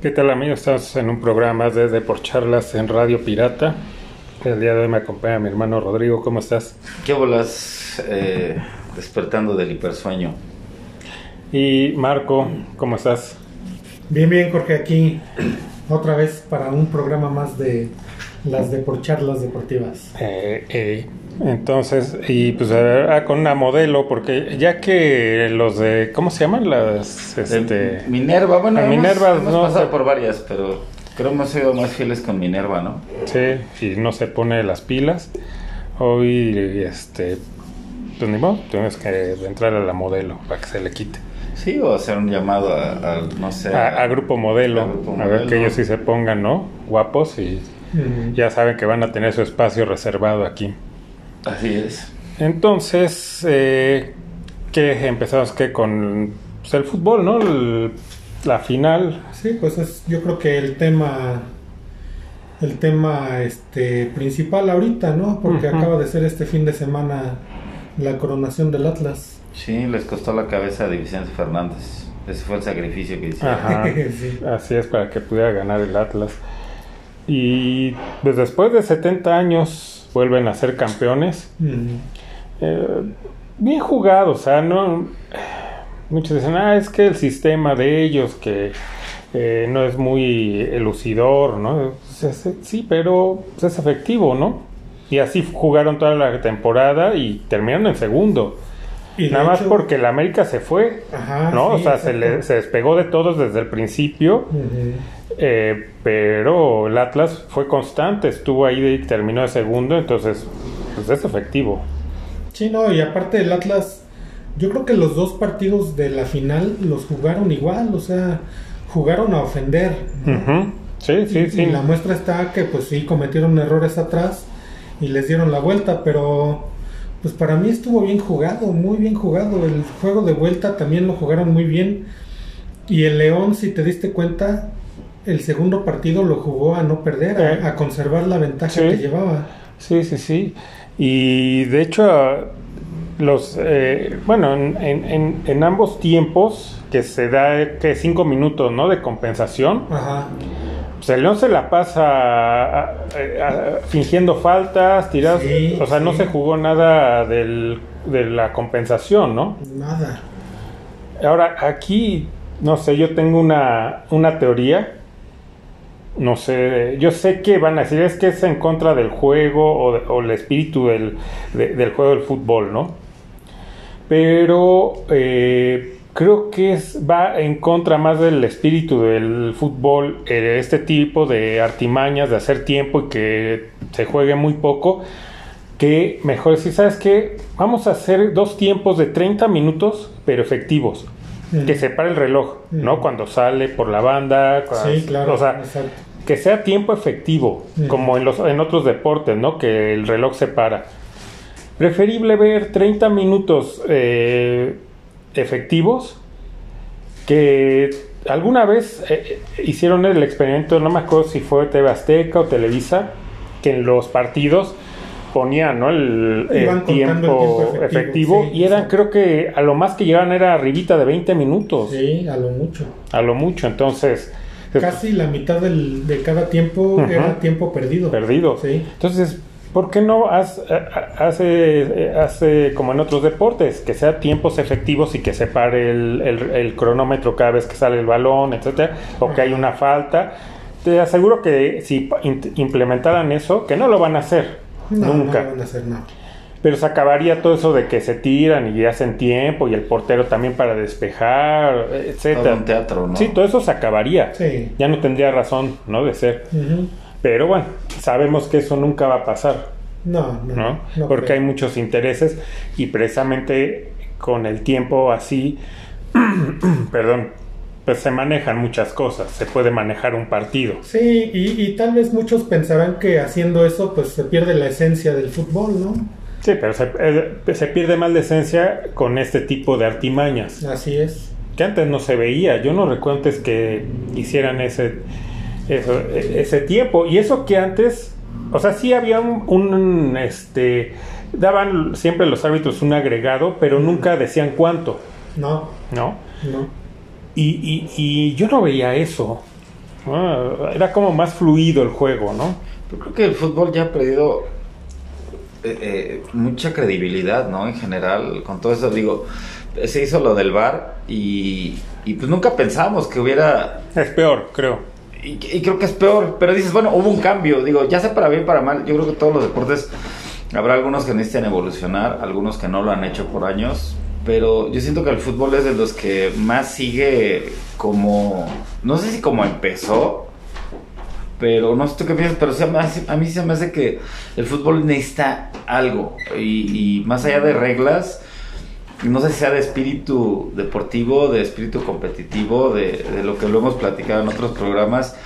¿Qué tal amigos? Estamos en un programa de por Charlas en Radio Pirata. El día de hoy me acompaña mi hermano Rodrigo. ¿Cómo estás? ¿Qué bolas? Eh, despertando del hipersueño. Y Marco, ¿cómo estás? Bien, bien, Jorge, aquí otra vez para un programa más de las de por charlas deportivas. Eh, eh, entonces, y pues ah, con una modelo, porque ya que los de, ¿cómo se llaman? Las, este... Minerva, bueno, Minerva, hemos, no, pasado por varias, pero creo que hemos sido más fieles con Minerva, ¿no? Sí, y no se pone las pilas. Hoy, este, pues ni modo, tienes que entrar a la modelo para que se le quite. Sí, o hacer un llamado a, no sé. A, grupo modelo, a, ver que ellos sí se pongan, ¿no? Guapos y ya saben que van a tener su espacio reservado aquí. Así es. Entonces, eh, ¿qué empezamos que con pues, el fútbol, ¿no? la final. Sí, pues es, yo creo que el tema el tema este principal ahorita, ¿no? Porque acaba de ser este fin de semana la coronación del Atlas. Sí, les costó la cabeza a Vicente Fernández. Ese fue el sacrificio que hicieron. Así es, para que pudiera ganar el Atlas. Y pues después de 70 años vuelven a ser campeones. Eh, bien jugado, o sea, no. Muchos dicen, ah, es que el sistema de ellos que eh, no es muy elucidor, ¿no? Sí, pero es efectivo, ¿no? Y así jugaron toda la temporada y terminaron en segundo. Y Nada más porque el América se fue, ¿no? o sea, se, le, se, despegó de todos desde el principio. Eh, pero el Atlas fue constante, estuvo ahí y terminó de segundo, entonces pues es efectivo. Sí, no, y aparte el Atlas, yo creo que los dos partidos de la final los jugaron igual, o sea, jugaron a ofender. Sí, sí, sí. Y la muestra está que pues sí cometieron errores atrás y les dieron la vuelta, pero pues para mí estuvo bien jugado, muy bien jugado. El juego de vuelta también lo jugaron muy bien. Y el León, si te diste cuenta, el segundo partido lo jugó a no perder, a, eh. conservar la ventaja que llevaba. Sí, sí, sí. Y de hecho, los eh, bueno, en, en, ambos tiempos, que se da que cinco minutos, ¿no? De compensación. Ajá. Pues el León se la pasa fingiendo faltas, tiradas. o sea, no se jugó nada del, de la compensación, ¿no? Nada. Ahora, aquí, no sé, yo tengo una, una teoría no sé, yo sé que van a decir es que es en contra del juego o, el espíritu del, del, juego del fútbol, ¿no? Pero eh, creo que es, va en contra más del espíritu del fútbol, eh, este tipo de artimañas de hacer tiempo y que se juegue muy poco, que mejor decir, ¿sabes qué? Vamos a hacer dos tiempos de 30 minutos, pero efectivos que se pare el reloj, ¿no? Cuando sale por la banda. sí, claro. O sea, que sea tiempo efectivo, como en, los, en otros deportes, ¿no? Que el reloj se para. Preferible ver 30 minutos eh, efectivos que alguna vez eh, hicieron el experimento, no me acuerdo si fue TV Azteca o Televisa, que en los partidos ponían ¿no? el, tiempo, efectivo, y eran creo que a lo más que llegaban era arribita de 20 minutos. Sí, a lo mucho. A lo mucho, entonces... Casi la mitad del, de cada tiempo era tiempo perdido. Perdido. Sí. Entonces, ¿por qué no hace, hace como en otros deportes, que sea tiempos efectivos y que se pare el, el, cronómetro cada vez que sale el balón, etcétera, o que hay una falta? Te aseguro que si implementaran eso, que no lo van a hacer Nunca. No van a hacer nada. Pero se acabaría todo eso de que se tiran y hacen tiempo y el portero también para despejar, etcétera. un teatro, ¿no? Sí, todo eso se acabaría. Sí. Ya no tendría razón, ¿no? De ser. Pero bueno, sabemos que eso nunca va a pasar. No, no. ¿no? Porque hay muchos intereses y precisamente con el tiempo así, perdón, pues se manejan muchas cosas, se puede manejar un partido. Sí, y, tal vez muchos pensarán que haciendo eso pues se pierde la esencia del fútbol, ¿no? Sí, pero se, eh, se pierde más la esencia con este tipo de artimañas. Así es. Que antes no se veía, yo no recuerdo antes que hicieran ese, ese tiempo. Y eso que antes, o sea, sí había un, un este, daban siempre los árbitros un agregado, pero nunca decían cuánto. No. ¿No? No. Y, y, yo no veía eso. Ah, era como más fluido el juego, ¿no? Yo creo que el fútbol ya ha perdido eh, eh, mucha credibilidad, ¿no? En general, con todo eso, digo, se hizo lo del bar y, y pues nunca pensamos que hubiera... Es peor, creo. Y, y creo que es peor, pero dices, bueno, hubo un cambio, digo, ya sea para bien, para mal, yo creo que todos los deportes, habrá algunos que necesitan evolucionar, algunos que no lo han hecho por años, pero yo siento que el fútbol es de los que más sigue como, no sé si como empezó, pero no sé tú qué piensas, pero a, mí, se me hace que el fútbol necesita algo y, y más allá de reglas, no sé si sea de espíritu deportivo, de espíritu competitivo, de, de lo que lo hemos platicado en otros programas,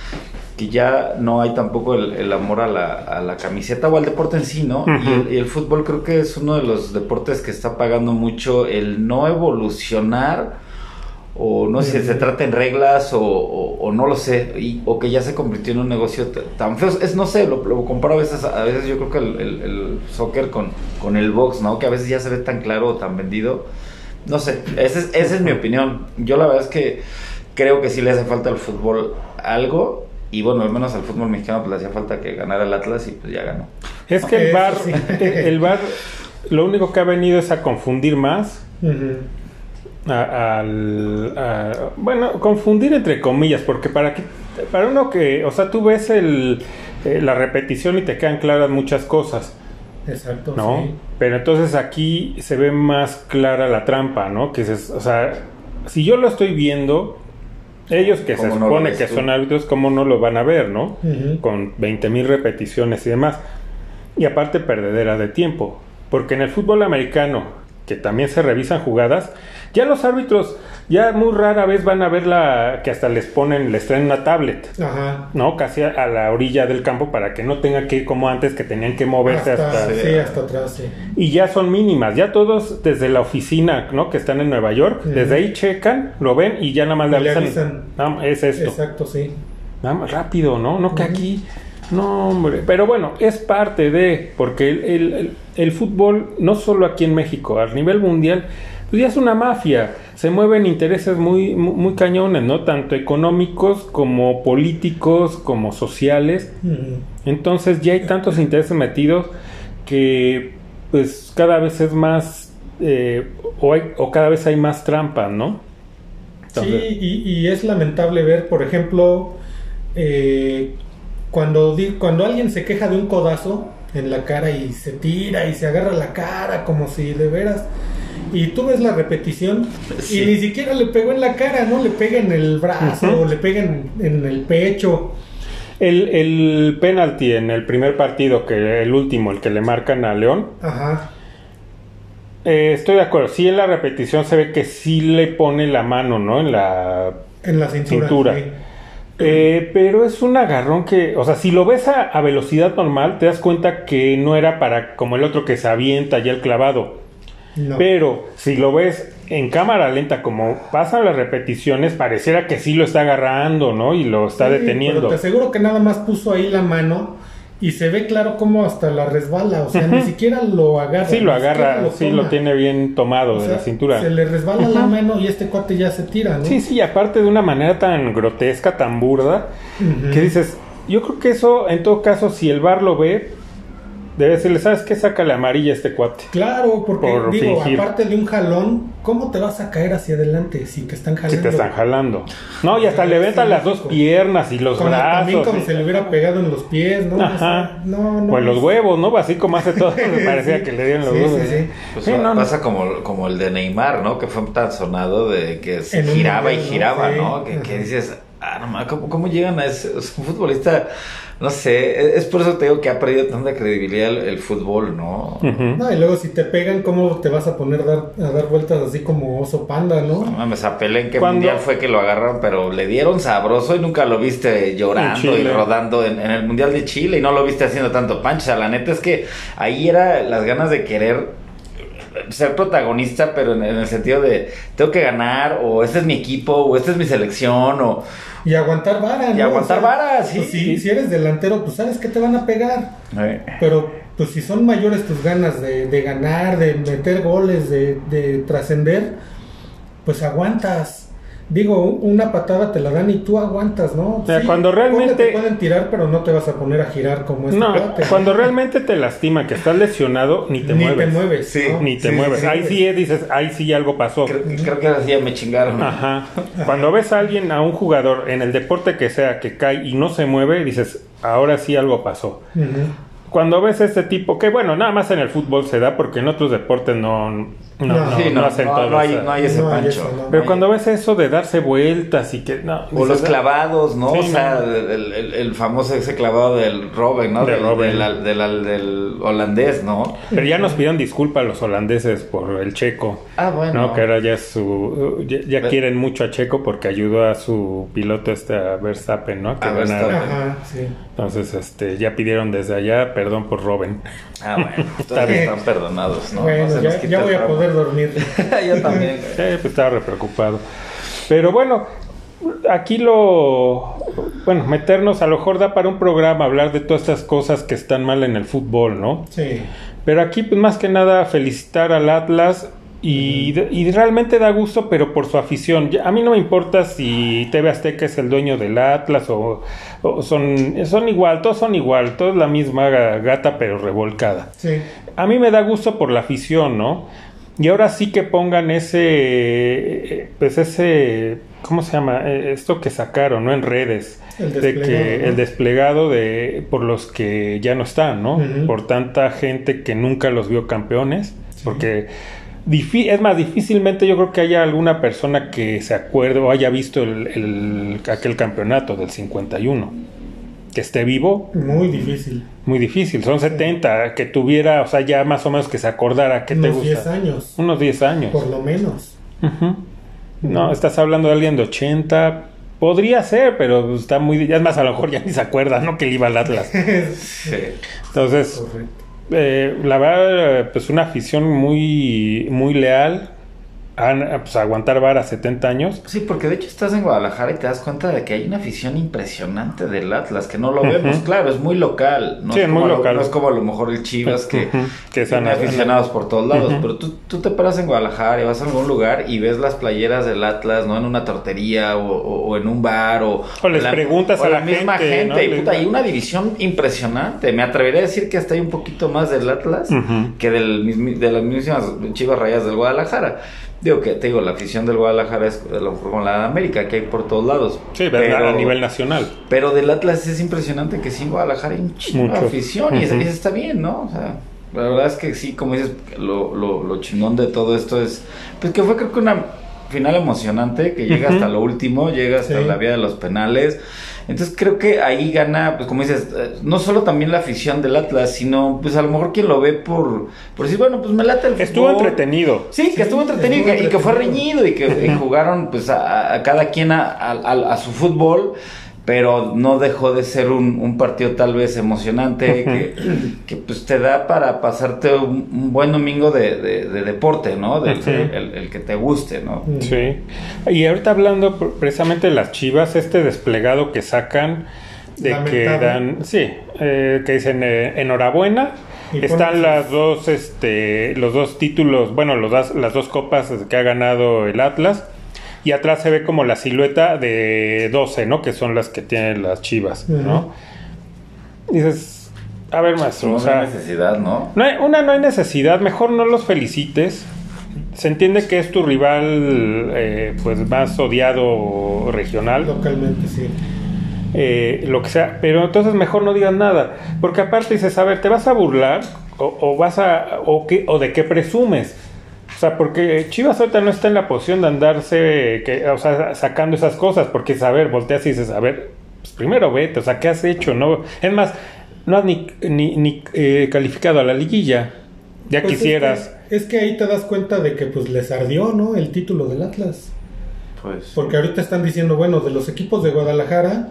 que ya no hay tampoco el, el amor a la, a la, camiseta o al deporte en sí, ¿no? Y, el, y, el, fútbol creo que es uno de los deportes que está pagando mucho el no evolucionar. O no sé si se trata en reglas o, o, o no lo sé, y, o que ya se convirtió en un negocio tan feo. Es, no sé, lo, lo comparo a veces, a veces yo creo que el, el, el, soccer con, con el box, ¿no? Que a veces ya se ve tan claro o tan vendido. No sé, esa es, esa es mi opinión. Yo la verdad es que creo que sí le hace falta al fútbol algo, y bueno, al menos al fútbol mexicano pues le hacía falta que ganara el Atlas y pues ya ganó. Es que el bar, sí. el bar, lo único que ha venido es a confundir más. Uh -huh. a, al, a, bueno, confundir entre comillas, porque para que, para uno que, o sea, tú ves el, eh, la repetición y te quedan claras muchas cosas. Exacto. ¿No? Sí. Pero entonces aquí se ve más clara la trampa, ¿no? Que es, o sea, si yo lo estoy viendo, ellos que se supone no que son árbitros, ¿cómo no lo van a ver, no? Uh -huh. Con 20 mil repeticiones y demás. Y aparte, perdedera de tiempo. Porque en el fútbol americano, que también se revisan jugadas, ya los árbitros ya muy rara vez van a ver la que hasta les ponen, les traen una tablet, Ajá. ¿no? Casi a la orilla del campo para que no tenga que ir como antes que tenían que moverse hasta, hasta, sí, hasta atrás, sí. Y ya son mínimas, ya todos desde la oficina, ¿no? Que están en Nueva York, uh -huh. desde ahí checan, lo ven y ya nada más le avisan. Le avisan. No, es esto. Exacto, sí. Nada más rápido, ¿no? No uh -huh. que aquí no, hombre, pero bueno, es parte de, porque el, el, el, el, fútbol, no solo aquí en México, a nivel mundial, pues ya es una mafia, se mueven intereses muy, muy, muy cañones, ¿no? Tanto económicos como políticos, como sociales. Entonces ya hay tantos intereses metidos que pues cada vez es más, eh, o, hay, o cada vez hay más trampas, ¿no? Entonces, sí, y, y, es lamentable ver, por ejemplo, eh, cuando, cuando alguien se queja de un codazo en la cara y se tira y se agarra la cara como si de veras y tú ves la repetición sí. y ni siquiera le pegó en la cara, ¿no? Le pega en el brazo, uh -huh. le pega en, en, el pecho. El, el penalti en el primer partido, que el último, el que le marcan a León. Ajá. Eh, estoy de acuerdo. Sí, en la repetición se ve que sí le pone la mano, ¿no? En la, en la cintura. cintura. Sí. Eh, pero es un agarrón que, o sea, si lo ves a, a, velocidad normal, te das cuenta que no era para como el otro que se avienta ya el clavado. No. Pero si lo ves en cámara lenta, como pasan las repeticiones, pareciera que sí lo está agarrando, ¿no? Y lo está sí, deteniendo. Pero te aseguro que nada más puso ahí la mano y se ve claro cómo hasta la resbala, o sea, uh -huh. ni siquiera lo agarra. Sí, lo agarra, lo sí, lo tiene bien tomado o de la cintura. Se le resbala uh -huh. la mano y este cuate ya se tira, ¿no? Sí, sí, aparte de una manera tan grotesca, tan burda, uh -huh. que dices, yo creo que eso, en todo caso, si el bar lo ve, debe decirle, ¿sabes qué? Sácale amarilla a este cuate. Claro, porque Por digo, fingir. aparte de un jalón, ¿cómo te vas a caer hacia adelante si te están jalando? Si te están jalando. No, y hasta le levantan las dos piernas y los como, brazos. También como y... se le hubiera pegado en los pies, ¿no? Ajá. no, no. O en los huevos, ¿no? Así como hace todo, me parecía sí. que le dieron los sí, huevos. Sí, sí. Pues sí, no, no, pasa Como, como el de Neymar, ¿no? Que fue tan sonado de que se giraba y giraba, ¿no? ¿no? Que, que dices, ah, no mames, ¿cómo, ¿cómo llegan a ese? Es un futbolista, no sé, es por eso te digo que ha perdido tanta credibilidad el, el fútbol, ¿no? No, y luego si te pegan, ¿cómo te vas a poner a dar, a dar vueltas así como oso panda, No no? mames, a Pelé en qué ¿Cuándo? mundial fue que lo agarraron, pero le dieron sabroso y nunca lo viste llorando y rodando en, en el mundial de Chile y no lo viste haciendo tanto sea, la neta es que ahí era las ganas de querer ser protagonista, pero en, en el sentido de tengo que ganar, o este es mi equipo, o esta es mi selección, o Y aguantar vara, ¿no? Y aguantar vara, sí. pues, si, si eres delantero, pues sabes que te van a pegar. Eh, Pero pues si son mayores tus ganas de, de ganar, de meter goles, de, de trascender, pues aguantas. Digo, una patada te la dan y tú aguantas, ¿no? O sea, cuando realmente- Te pueden tirar, pero no te vas a poner a girar como este No, cuando realmente te lastima, que estás lesionado, ni te Ni mueves. te mueves. Sí, ¿no? Ni te Sí, mueves. sí, ahí sí. sí eh, dices, ahí sí algo pasó. Creo, creo que así ya me chingaron. Ajá. Cuando ves a alguien, a un jugador, en el deporte que sea, que cae y no se mueve, dices, ahora sí algo pasó. Ujú. Cuando ves este tipo, que bueno, nada más en el fútbol se da porque en otros deportes no, no, No. no, Sí, no no, hacen no, todo. no hay, o sea. no hay ese No hay pancho. eso, no. Pero cuando ves eso de darse vueltas y que no, O los clavados, ¿no? Sí, o sea, no. el, el- el famoso ese clavado del Robben, ¿no? De del, Robben. del- del- del- del holandés, ¿no? Pero ya nos pidieron disculpas los holandeses por el checo. Ah, bueno. No, que ahora ya es su. Ya, ya Pero- quieren mucho a Checo porque ayudó a su piloto este a Verstappen, ¿no? Que A. Verstappen. Ajá, sí. Entonces, este, ya pidieron desde allá perdón por Robin. Ah, bueno. Bien. están perdonados, ¿no? bueno, ya, voy a poder dormir. Yo también. Eh, pues estaba re preocupado. Pero bueno, aquí lo. Bueno, meternos a lo mejor da para un programa hablar de todas estas cosas que están mal en el fútbol, ¿no? Sí. Pero aquí, pues más que nada, felicitar al Atlas. Y, y realmente da gusto, pero por su afición. A mí no me importa si TV Azteca es el dueño del Atlas o, o son, son igual, todos son igual, todos la misma ga- gata pero revolcada. Sí. A mí me da gusto por la afición, ¿no? Y ahora sí que pongan ese, pues ese, ¿cómo se llama? Eh, Esto que sacaron, ¿no? En redes. El de desplegado, que ¿no? el desplegado de por los que ya no están, ¿no? Por tanta gente que nunca los vio campeones, porque difi- es más difícilmente yo creo que haya alguna persona que se acuerde o haya visto el, el- aquel campeonato del 51 que esté vivo, Muy difícil. muy difícil. Son 70 que tuviera, o sea, ya más o menos que se acordara qué te Unos gusta. 10 años. Unos 10 años. Por lo menos. No, estás hablando de alguien de 80. Podría ser, pero está muy. Ya es más, a lo mejor ya ni se acuerda, ¿no? Que le iba al Atlas. Sí. Entonces, Correcto. Eh, la verdad, eh, pues una afición muy, muy leal. Han, pues, aguantar vara 70 años. Sí, porque de hecho estás en Guadalajara y te das cuenta de que hay una afición impresionante del Atlas, que no lo vemos, claro, es muy local. No Sí, es es muy a lo- local. no es como a lo mejor el Chivas que, que están- aficionados por todos lados, pero tú, tú te paras en Guadalajara y vas a algún lugar y ves las playeras del Atlas, ¿no? En una tortería o, o- o en un bar o... O les preguntas o a la misma gente, gente. ¿no? y puta, hay una división impresionante. Me atrevería a decir que hasta hay un poquito más del Atlas que del, de las mismas Chivas Rayas del Guadalajara. Digo que, te digo, la afición del Guadalajara es a lo mejor como la de América, que hay por todos lados. Sí, pero, a nivel nacional. Pero del Atlas es impresionante que sí en Guadalajara hay un chingo de afición y eso- Ujú. y eso está bien, ¿no? O sea, la verdad es que sí, como dices, lo, lo, lo chingón de todo esto es, pues que fue creo que una final emocionante que llega hasta lo último, llega hasta Sí. la vía de los penales. Entonces creo que ahí gana, pues como dices, eh, no solo también la afición del Atlas, sino pues a lo mejor quien lo ve por, por decir, bueno, pues me late el fútbol. Estuvo entretenido. Sí, que Sí, estuvo entretenido y que- y que fue reñido y que y jugaron pues a, a cada quien a, a- a- a su fútbol, pero no dejó de ser un, un partido tal vez emocionante que, que, pues te da para pasarte un, un buen domingo de, de- de deporte, ¿no? Del, el, el que te guste, ¿no? Mm. Sí. Y ahorita hablando pr- precisamente de las chivas, este desplegado que sacan de que dan, sí, eh, que dicen eh, enhorabuena. Están las dos, este, los dos títulos, bueno, los las dos copas que ha ganado el Atlas. Y atrás se ve como la silueta de 12, ¿no? Que son las que tienen las chivas, ¿no? Dices, a ver, maestro, No o sea, hay necesidad, ¿no? no hay- una, no hay necesidad, mejor no los felicites. Se entiende que es tu rival eh, pues más odiado regional, Localmente, sí. eh, lo que sea, pero entonces mejor no digas nada, porque aparte dices, a ver, ¿te vas a burlar o, o vas a o qué o de qué presumes? O sea, porque Chivas ahorita no está en la posición de andarse que, o sea, sacando esas cosas, porque es, a ver, volteas y dices, a ver, pues primero vete, o sea, ¿qué has hecho? No, es más, no has ni, ni, ni, eh, calificado a la liguilla. Ya Pues es quisieras. que- Es que, ahí te das cuenta de que pues les ardió, ¿no? El título del Atlas. Pues Porque ahorita están diciendo, bueno, de los equipos de Guadalajara,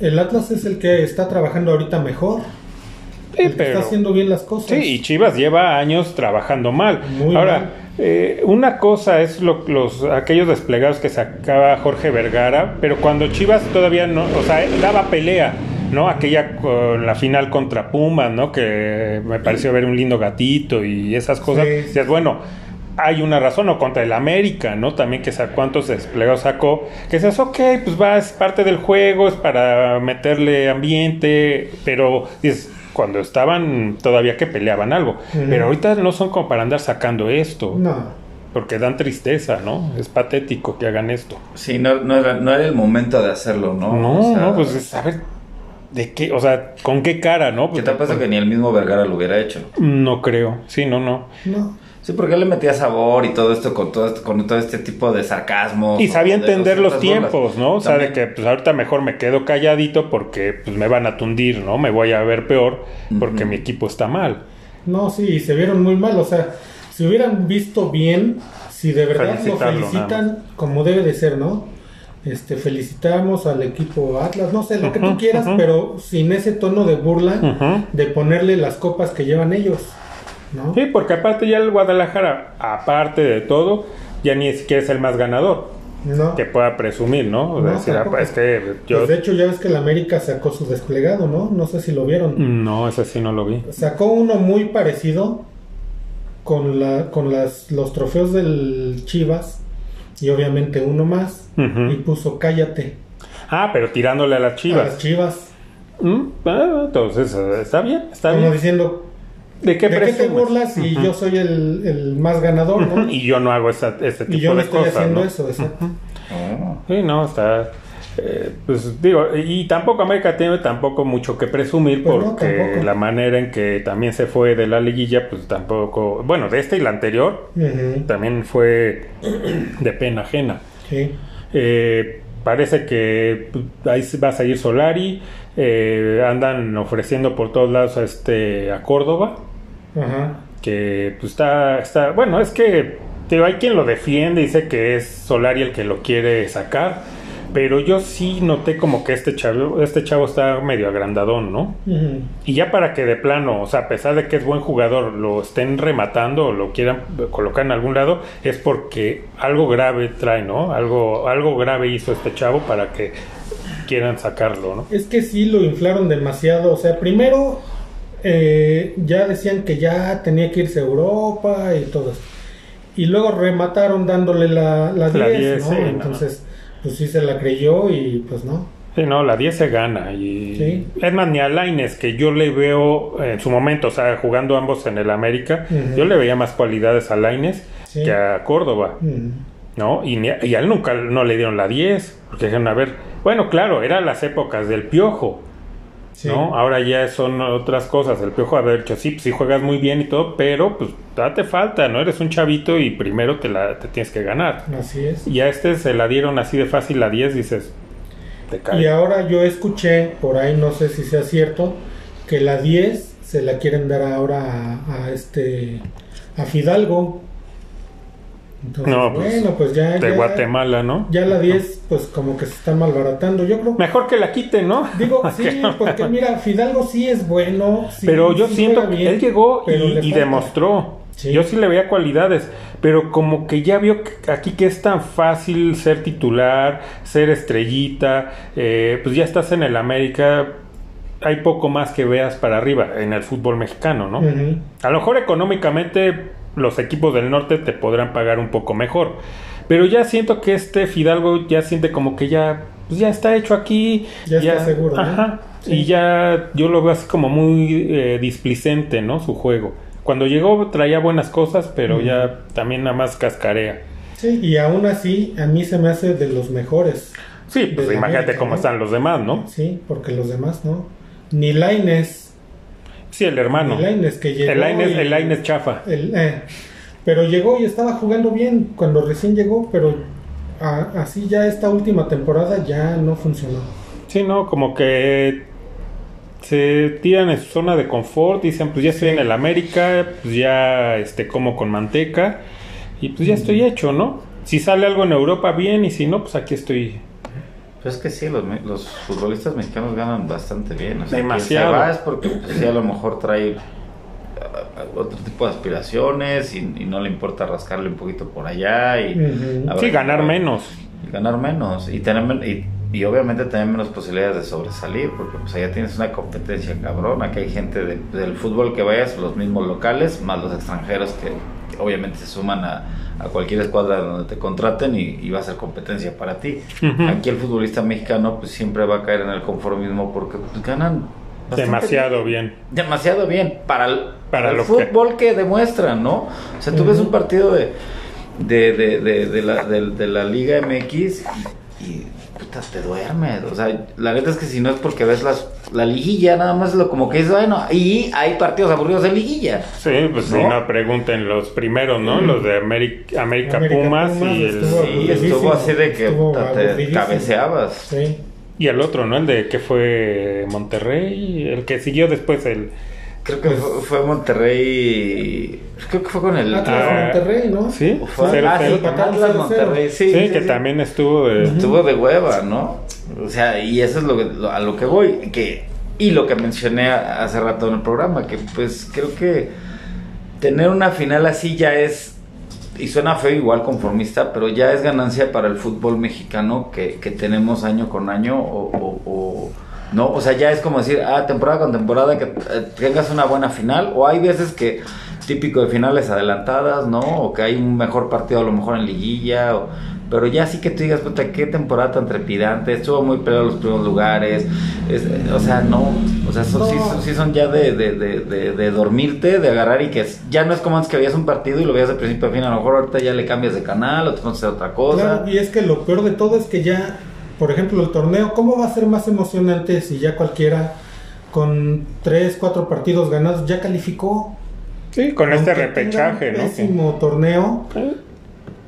el Atlas es el que está trabajando ahorita mejor. Sí, pero- está haciendo bien las cosas. Sí, y Chivas lleva años trabajando mal. Muy Ahora, mal. eh, una cosa es lo- los aquellos desplegados que sacaba Jorge Vergara, pero cuando Chivas todavía no, o sea, daba pelea, ¿no? Aquella con la final contra Pumas, ¿no? Que me pareció ver un lindo gatito y esas cosas. Sí. Bueno, hay una razón, o contra el América, ¿no? También que sacó cuántos desplegados sacó, que dices, ok, pues va, es parte del juego, es para meterle ambiente, pero dices, cuando estaban todavía que peleaban algo, pero ahorita no son como para andar sacando esto. No. Porque dan tristeza, ¿no? Es patético que hagan esto. Sí, no, no, era, no era el momento de hacerlo, ¿no? No, O sea, no, pues a ver, ¿de qué? O sea, ¿con qué cara, no? ¿Qué Pues, te pasa que ni el mismo Vergara lo hubiera hecho? No creo, sí, no, no. No. Sí, porque él le metía sabor y todo esto con todo este, con todo este tipo de sarcasmo. Y sabía entender los burlas. tiempos, ¿no? O sea, de que pues ahorita mejor me quedo calladito porque pues me van a tundir, ¿no? Me voy a ver peor porque mi equipo está mal. No, sí, se vieron muy mal. O sea, si hubieran visto bien, si de verdad lo felicitan como debe de ser, ¿no? Este, felicitamos al equipo Atlas, no sé, lo que tú quieras, pero sin ese tono de burla, de ponerle las copas que llevan ellos, ¿no? Sí, porque aparte ya el Guadalajara, aparte de todo, ya ni siquiera es el más ganador No. que pueda presumir, ¿no? O No, decir, es que yo... Pues de hecho ya ves que el América sacó su desplegado, ¿no? No sé si lo vieron. No, ese sí no lo vi. Sacó uno muy parecido con la con las los trofeos del Chivas y obviamente uno más y puso cállate Ah, pero tirándole a las a las chivas. Chivas Mm, ah, entonces, eh, está bien, está como bien. diciendo ¿De qué, ¿de qué te presumes? burlas y yo soy el, el más ganador, ¿no? Y yo no hago esta, este tipo Y yo no de estoy cosas, haciendo ¿no? eso, exacto. Oh. Sí, no, está. eh, pues digo, y tampoco América tiene tampoco mucho que presumir Pues porque la manera en que también se fue de la liguilla, pues tampoco. Bueno, de esta y la anterior también fue de pena ajena. sí. Eh, parece que pues, ahí se va a seguir Solari. Eh, andan ofreciendo por todos lados a este a Córdoba Ajá. que pues está, está bueno, es que digo, hay quien lo defiende, dice que es Solari el que lo quiere sacar, pero yo sí noté como que este chavo, este chavo está medio agrandadón, ¿no? Y ya para que de plano, o sea, a pesar de que es buen jugador, lo estén rematando o lo quieran colocar en algún lado, es porque algo grave trae, ¿no? Algo, algo grave hizo este chavo para que quieran sacarlo, ¿no? Es que sí lo inflaron demasiado. O sea, primero eh, ya decían que ya tenía que irse a Europa y todo eso. Y luego remataron dándole la, la 10, La 10, ¿no? sí, no. Entonces, pues sí se la creyó y pues no. Sí, no, la 10 se gana. Y Sí. es más, ni a Laines, que yo le veo en su momento, o sea, jugando ambos en el América, yo le veía más cualidades a Laines Sí. que a Córdoba. ¿no? Y, ni a, y a él nunca no le dieron la 10, porque dijeron, a ver, bueno, claro, eran las épocas del piojo, Sí. ¿no? Ahora ya son otras cosas. El piojo haber dicho, sí, pues sí juegas muy bien y todo, pero pues date falta, ¿no? Eres un chavito y primero te la te tienes que ganar. Así es. Y a este se la dieron así de fácil la 10, dices, te cae. Y ahora yo escuché, por ahí no sé si sea cierto, que la 10 se la quieren dar ahora a, a este a Fidalgo. Entonces, No, pues, bueno, pues ya, de ya- Guatemala, ¿no? ya la 10 pues como que se está malbaratando. Yo creo Mejor que la quiten, ¿no? Digo, sí, porque mira, Fidalgo sí es bueno. sí- pero yo sí siento que bien, él llegó y, demostró. Sí. Yo sí le veía cualidades, pero como que ya vio que aquí que es tan fácil ser titular, ser estrellita, eh, pues ya estás en el América, hay poco más que veas para arriba en el fútbol mexicano, ¿no? A lo mejor económicamente los equipos del norte te podrán pagar un poco mejor. Pero ya siento que este Fidalgo ya siente como que ya, pues ya está hecho aquí. Ya está seguro. Y ya yo lo veo así como muy eh, displicente, ¿no? Su juego. Cuando llegó traía buenas cosas, pero ya también nada más cascarea. Sí, y aún así a mí se me hace de los mejores. Sí, pues imagínate América, cómo ¿no? están los demás, ¿no? Sí, porque los demás no. Ni Laines. Sí, el hermano. Que llegó. El Lainez, y- el Lainez chafa. el- eh, pero llegó y estaba jugando bien cuando recién llegó, pero a- así ya esta última temporada ya no funcionó. Sí, no, como que se tiran en su zona de confort, dicen, pues ya estoy en el América, pues ya este como con manteca y pues ya estoy hecho, ¿no? Si sale algo en Europa bien y si no, pues aquí estoy. Pero es que sí, los, los futbolistas mexicanos ganan bastante bien. O sea, Demasiado. se va es porque pues, sí, a lo mejor trae ah, otro tipo de aspiraciones y, y no le importa rascarle un poquito por allá y Sí, ganar menos. y ganar menos y tener y, y obviamente tener menos posibilidades de sobresalir porque pues allá tienes una competencia cabrona que hay gente de- del fútbol que vayas los mismos locales más los extranjeros que obviamente se suman a, a cualquier escuadra donde te contraten y, y va a ser competencia para ti. Aquí el futbolista mexicano pues siempre va a caer en el conformismo porque pues, ganan Demasiado bien. demasiado bien para el, para el lo que- fútbol que... demuestran, ¿no? O sea, tú ves un partido de, de, de, de, de la, de, de la Liga MX y, y, puta, te duermes. O sea, la neta es que si no es porque ves las, la liguilla, nada más lo como que es bueno. Y hay partidos aburridos de liguilla. Sí, pues si ¿No? no pregunten los primeros, ¿no? Los de América, América, América Pumas, Pumas y el estuvo- Sí, estuvo así de que puta, te cabeceabas. Sí. y el otro, ¿no? El de que fue Monterrey, el que siguió después el Creo que fue, fue Monterrey. Creo que fue con el. Atlas Ah, Monterrey, ¿no? ¿Sí? fue- Cero, ah, cero. sí, con Empataron Atlas 0-0. Monterrey. Sí, Sí, sí, que sí. también estuvo de... estuvo de hueva, ¿no? O sea, y eso es lo que, lo- a lo que voy, que y lo que mencioné hace rato en el programa, que pues creo que tener una final así ya es y suena feo igual conformista, pero ya es ganancia para el fútbol mexicano que, que tenemos año con año o, o- o- no, o sea, ya es como decir, ah, temporada con temporada que eh, tengas una buena final o hay veces que típico de finales adelantadas, ¿no? O que hay un mejor partido a lo mejor en liguilla, o- pero ya sí que tú digas, puta, qué temporada tan trepidante, estuvo muy peleado los primeros lugares, es- o sea, no, o sea, son, sí, son- sí son ya de, de, de, de- dormirte, de agarrar y que es- ya no es como antes que veías un partido y lo veías de principio a fin, a lo mejor ahorita ya le cambias de canal o te pones a otra cosa. Claro, y es que lo peor de todo es que ya, por ejemplo, el torneo, ¿cómo va a ser más emocionante si ya cualquiera con tres, cuatro partidos ganados ya calificó? Sí, con este repechaje, ¿no? un Pésimo torneo. Que-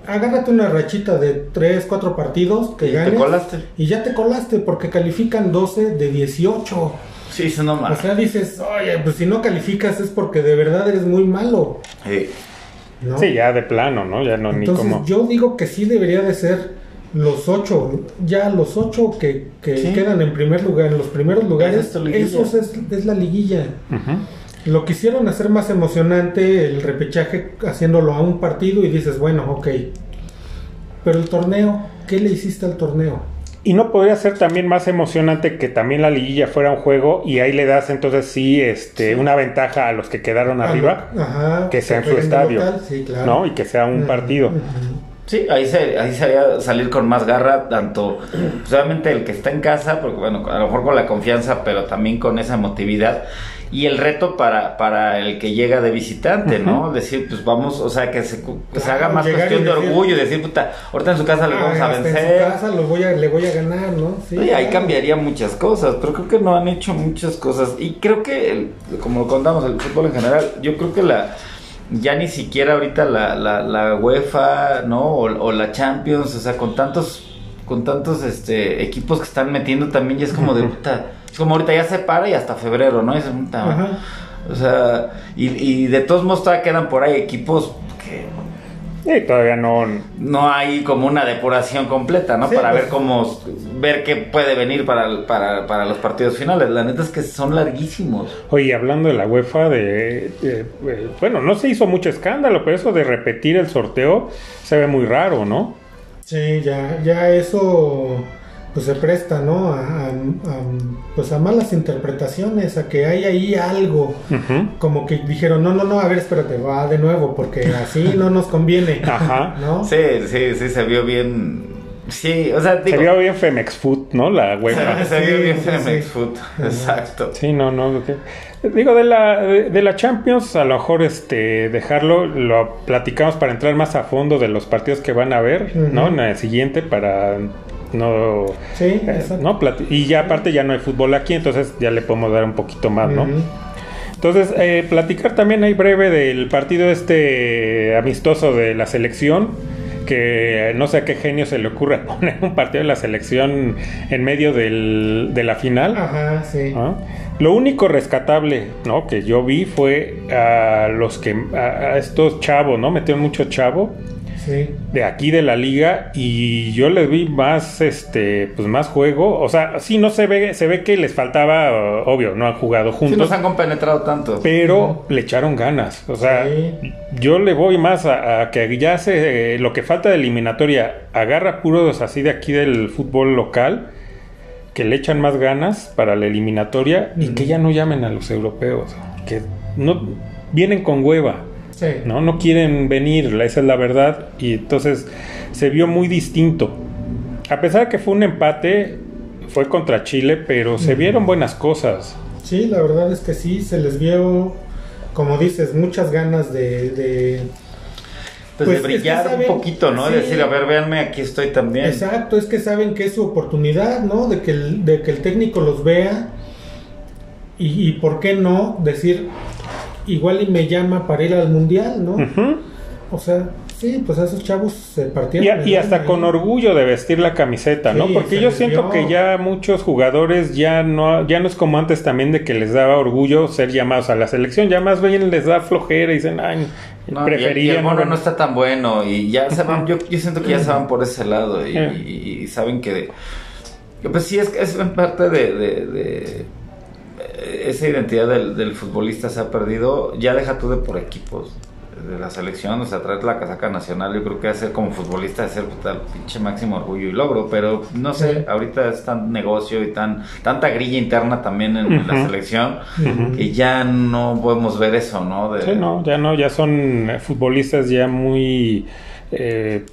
Agárrate una rachita de tres, cuatro partidos que Y te ganes. colaste. Y ya te colaste porque califican 12 de 18. Sí, eso no O más. sea, dices, oye, pues si no calificas es porque de verdad eres muy malo. ¿no? Sí, ya de plano, ¿no? Ya no, Entonces ni como... yo digo que sí debería de ser los ocho, ya los ocho que, que Sí. quedan en primer lugar, en los primeros lugares, es esos es, es la liguilla. Lo quisieron hacer más emocionante el repechaje haciéndolo a un partido y dices, bueno, ok. Pero el torneo, ¿qué le hiciste al torneo? Y no podría ser también más emocionante que también la liguilla fuera un juego y ahí le das entonces sí este una ventaja a los que quedaron arriba, Ajá, que sea en su estadio, local, sí, claro. ¿no? Y que sea un partido. Sí, ahí, se, ahí sería salir con más garra, tanto obviamente el que está en casa, porque bueno, a lo mejor con la confianza, pero también con esa emotividad. Y el reto para, para el que llega de visitante, ¿no? Decir, pues vamos, o sea, que se, que se Claro, haga más cuestión de decir- orgullo y decir, puta, ahorita en su casa le Ah, vamos a hasta en su vencer. casa lo voy a, le voy a ganar, ¿no? Sí, Oye, ahí cambiaría muchas cosas, pero creo que no han hecho muchas cosas. Y creo que, el- como lo contamos, el fútbol en general, yo creo que la ya ni siquiera ahorita la, la, la UEFA, ¿no? O, o la Champions, o sea, con tantos con tantos este equipos que están metiendo también ya es como de puta, es como ahorita ya se para y hasta febrero, ¿no? Es puta, o sea, y, y de todos modos todavía quedan por ahí equipos Y todavía no no hay como una depuración completa, ¿no? Sí, para pues. ver cómo, ver qué puede venir para, para, para los partidos finales. La neta es que son larguísimos. Oye, hablando de la UEFA, de, de- bueno, no se hizo mucho escándalo, pero eso de repetir el sorteo se ve muy raro, ¿no? Sí, ya, ya eso pues se presta, ¿no? A, a- a, pues a malas interpretaciones, a que hay ahí algo. Como que dijeron, no, no, no, a ver, espérate, va de nuevo, porque así no nos conviene. Ajá. ¿No? Sí, sí, sí, se vio bien. Sí, o sea, Se digo, vio bien Femex Food, ¿no? La UEFA. se vio Sí, bien sí, Femex sí. Food. Exacto. Sí, no, no. que- Digo, de la, de, de la Champions, a lo mejor este, dejarlo, lo platicamos para entrar más a fondo de los partidos que van a ver, ¿no? En el siguiente, para no. Sí, eh. ¿no? Y ya aparte ya no hay fútbol aquí, entonces ya le podemos dar un poquito más, ¿no? Entonces, eh, platicar también ahí breve del partido este amistoso de la selección, que no sé a qué genio se le ocurre poner un partido de la selección en medio del- de la final. Ajá, sí. ¿Ah? Lo único rescatable, ¿no? Que yo vi fue a los que a, a estos chavos, ¿no? Metieron mucho chavo Sí. de aquí de la liga y yo les vi más, este, pues más juego. O sea, sí no se ve, se ve que les faltaba, obvio, no han jugado Sí, juntos, nos han compenetrado tanto. pero le echaron ganas. O sea, Sí. yo le voy más a, a que ya se, eh, lo que falta de eliminatoria agarra puros así de aquí del fútbol local que le echan más ganas para la eliminatoria y que ya no llamen a los europeos, que no vienen con hueva. ¿No? No quieren venir, esa es la verdad. Y entonces se vio muy distinto. A pesar de que fue un empate, fue contra Chile, pero se vieron buenas cosas. Sí, la verdad es que sí, se les vio, como dices, muchas ganas de... de pues, de brillar un poquito, ¿no? De decir, a ver, véanme, aquí estoy también. Exacto, es que saben que es su oportunidad, ¿no? De que el, de que el técnico los vea y, y por qué no decir, igual y me llama para ir al mundial, ¿no? O sea, sí, pues esos chavos se partieron. Y, hasta con orgullo de vestir la camiseta, ¿no? Porque yo siento que ya muchos jugadores ya no, ya no es como antes también de que les daba orgullo ser llamados a la selección, ya más bien les da flojera y dicen, ay, no, prefería. Y el, mono no, está tan bueno y ya se van, yo, yo siento que ya se van por ese lado y, y, saben que. Pues sí, es, es parte de esa identidad del, del, futbolista se ha perdido. Ya deja tú de por equipos de la selección, o sea, traer la casaca nacional, yo creo que hacer como futbolista es ser tal pinche máximo orgullo y logro, pero no sé, ahorita es tan negocio y tan tanta grilla interna también en, la selección que ya no podemos ver eso, ¿no? Sí, no, ya no, ya son futbolistas ya muy eh,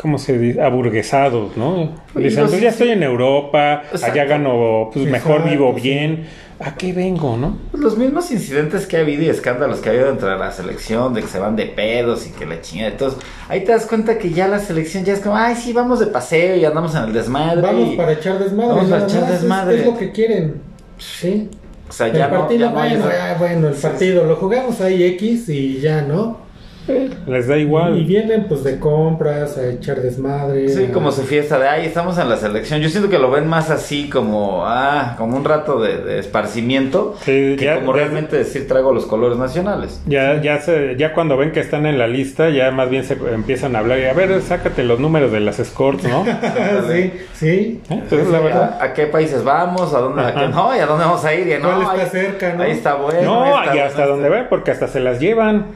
¿cómo se dice? aburguesados, ¿no? Dicen, pues ya estoy en Europa, allá gano, pues mejor vivo bien. ¿A qué vengo, no? Pues los mismos incidentes que ha habido y escándalos que ha habido dentro de la selección, de que se van de pedos y que la chingada. Entonces, ahí te das cuenta que ya la selección ya es como, ay, sí, vamos de paseo y andamos en el desmadre. Vamos para echar desmadre. Vamos para echar desmadre. Es, lo que quieren. Sí. O sea, ya partido, bueno, bueno, el partido lo jugamos ahí X y ya, ¿no? Les da igual. Y vienen pues de compras, a echar desmadre. Sí, como su fiesta de, ay, estamos en la selección. Yo siento que lo ven más así como, ah, como un rato de, esparcimiento. que como realmente decir traigo los colores nacionales. Ya, ya, se, ya cuando ven que están en la lista, ya más bien se empiezan a hablar y a ver, sácate los números de las escorts, ¿no? sí, sí. ¿Eh? Entonces, la verdad. ¿A, qué países vamos? ¿A dónde? A no, ¿y a dónde vamos a ir? Y, no, está ahí, cerca, ¿no? Ahí está bueno. No, y hasta donde ven, porque hasta se las llevan.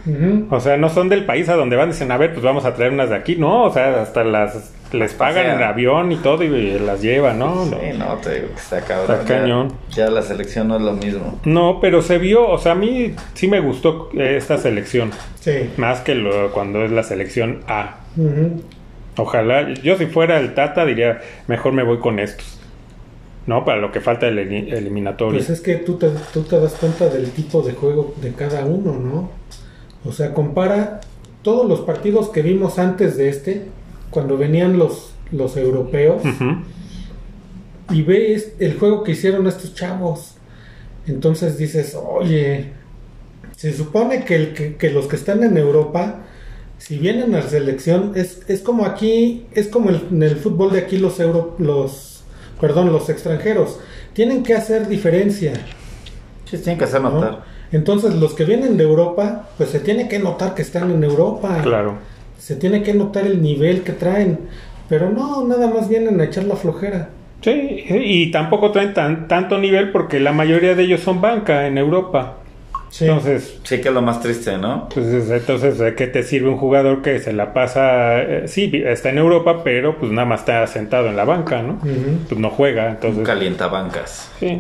O sea, no son del país a donde van, dicen, a ver, pues vamos a traer unas de aquí, no, o sea, hasta las les pagan el avión y todo y, las llevan, ¿no? Sí, no, te digo que está cabrón. Está cañón. Ya, la selección no es lo mismo. No, pero se vio, o sea, a mí sí me gustó esta selección. Sí. Más que lo, cuando es la selección A. Ojalá, yo si fuera el Tata diría, mejor me voy con estos. ¿no? Para lo que falta el eliminatorio. Pues es que tú te, tú te das cuenta del tipo de juego de cada uno, ¿no? O sea, compara todos los partidos que vimos antes de este, cuando venían los, los europeos, y ves el juego que hicieron estos chavos. Entonces dices, oye, se supone que, el, que, los que están en Europa, si vienen a la selección, es, es como aquí, es como en el fútbol de aquí los euro, los, perdón, los extranjeros, tienen que hacer diferencia. Sí, tienen que hacer notar. Entonces, los que vienen de Europa, pues se tiene que notar que están en Europa. Claro. Se tiene que notar el nivel que traen. Pero no, nada más vienen a echar la flojera. Sí, y tampoco traen tan, tanto nivel porque la mayoría de ellos son banca en Europa. Entonces, sí que es lo más triste, ¿no? Pues entonces, ¿de qué te sirve un jugador que se la pasa? Eh, sí, está en Europa, pero pues nada más está sentado en la banca, ¿no? Pues no juega, entonces. Calienta bancas. Sí.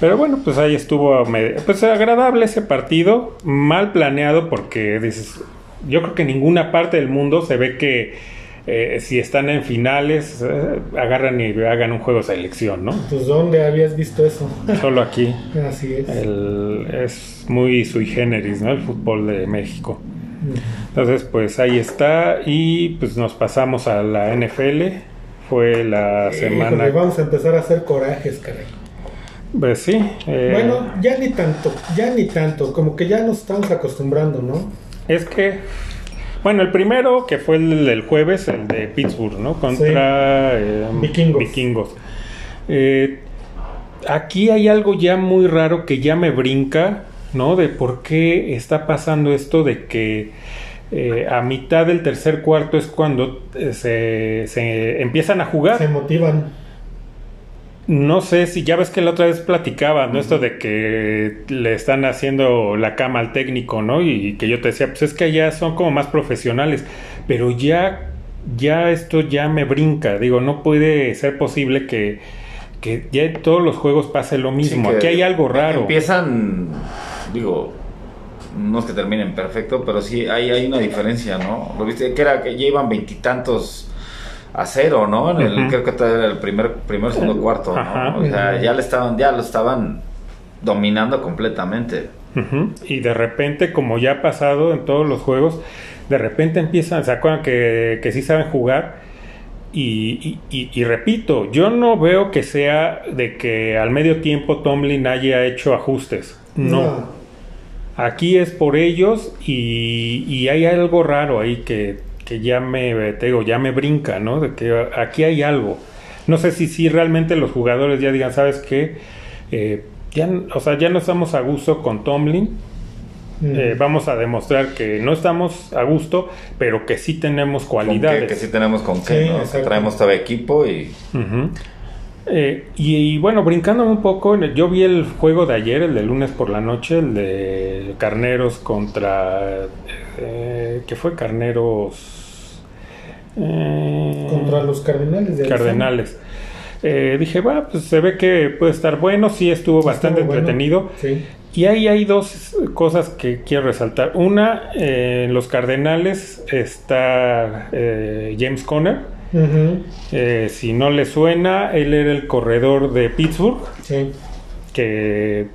Pero bueno, pues ahí estuvo, pues agradable ese partido, mal planeado porque dices, yo creo que en ninguna parte del mundo se ve que eh, si están en finales, eh, agarran y hagan un juego de selección, ¿no? Pues ¿dónde habías visto eso? Solo aquí. Así es. es muy sui generis, ¿no? El fútbol de México. Entonces, pues ahí está y pues nos pasamos a la NFL. Fue la semana... vamos a empezar a hacer corajes, caray. Pues sí. Eh, bueno, ya ni tanto, ya ni tanto, como que ya nos estamos acostumbrando, ¿no? Es que bueno, el primero que fue el del jueves, el de Pittsburgh, ¿no? Contra eh, vikingos. Eh, aquí hay algo ya muy raro que ya me brinca, ¿no? De por qué está pasando esto de que eh, a mitad del tercer cuarto es cuando se, se empiezan a jugar. Se motivan no sé si ya ves que la otra vez platicaba, ¿no? Esto de que le están haciendo la cama al técnico, ¿no? Y que yo te decía, pues es que allá son como más profesionales, pero ya, ya esto ya me brinca, digo, no puede ser posible que, que ya en todos los juegos pase lo mismo, aquí hay algo raro. Empiezan, digo, no es que terminen perfecto, pero sí hay, hay una diferencia, ¿no? Lo viste que era que ya iban veintitantos a cero, ¿no? En el, Creo que era el primer, primer segundo cuarto, ¿no? O sea, ya le estaban, ya lo estaban dominando completamente. Y de repente, como ya ha pasado en todos los juegos, de repente empiezan, se acuerdan que, que sí saben jugar. Y, y, repito, yo no veo que sea de que al medio tiempo Tomlin haya hecho ajustes. No. Aquí es por ellos y, y hay algo raro ahí que, que ya me, te digo, ya me brinca, ¿no? De que aquí hay algo. No sé si, si realmente los jugadores ya digan, ¿sabes qué? Eh, ya, o sea, ya no estamos a gusto con Tomlin. Eh, vamos a demostrar que no estamos a gusto, pero que sí tenemos cualidades. que sí tenemos con qué, traemos todo equipo y... Eh, y, bueno, brincándome un poco, yo vi el juego de ayer, el de lunes por la noche, el de Carneros contra... Eh, ¿Qué fue? Carneros... contra los Cardenales. De Cardenales. Eh, dije, va, pues se ve que puede estar bueno, sí estuvo bastante entretenido. Y ahí hay dos cosas que quiero resaltar. Una, eh, en los Cardenales está eh, James Conner. si no le suena, él era el corredor de Pittsburgh. Que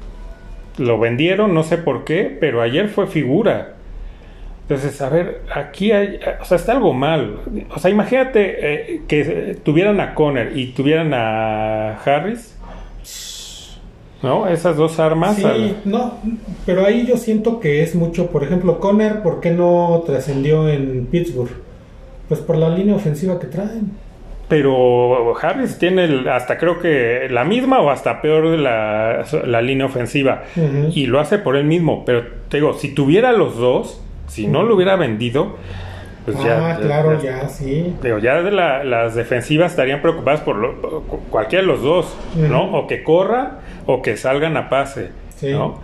lo vendieron, no sé por qué, pero ayer fue figura. Entonces, a ver, aquí hay, o sea, está algo mal. O sea, imagínate eh, que tuvieran a Conner y tuvieran a Harris. ¿No? Esas dos armas. Sí, no, pero ahí yo siento que es mucho, por ejemplo, Conner, ¿por qué no trascendió en Pittsburgh? Pues por la línea ofensiva que traen. Pero Harris tiene hasta creo que la misma o hasta peor la, la línea ofensiva. Y lo hace por él mismo. Pero te digo, si tuviera los dos, si no lo hubiera vendido, pues ah, claro, ya, sí. Digo, ya las defensivas estarían preocupadas por, cualquiera de los dos, ¿no? O que corra o que salgan a pase, ¿no?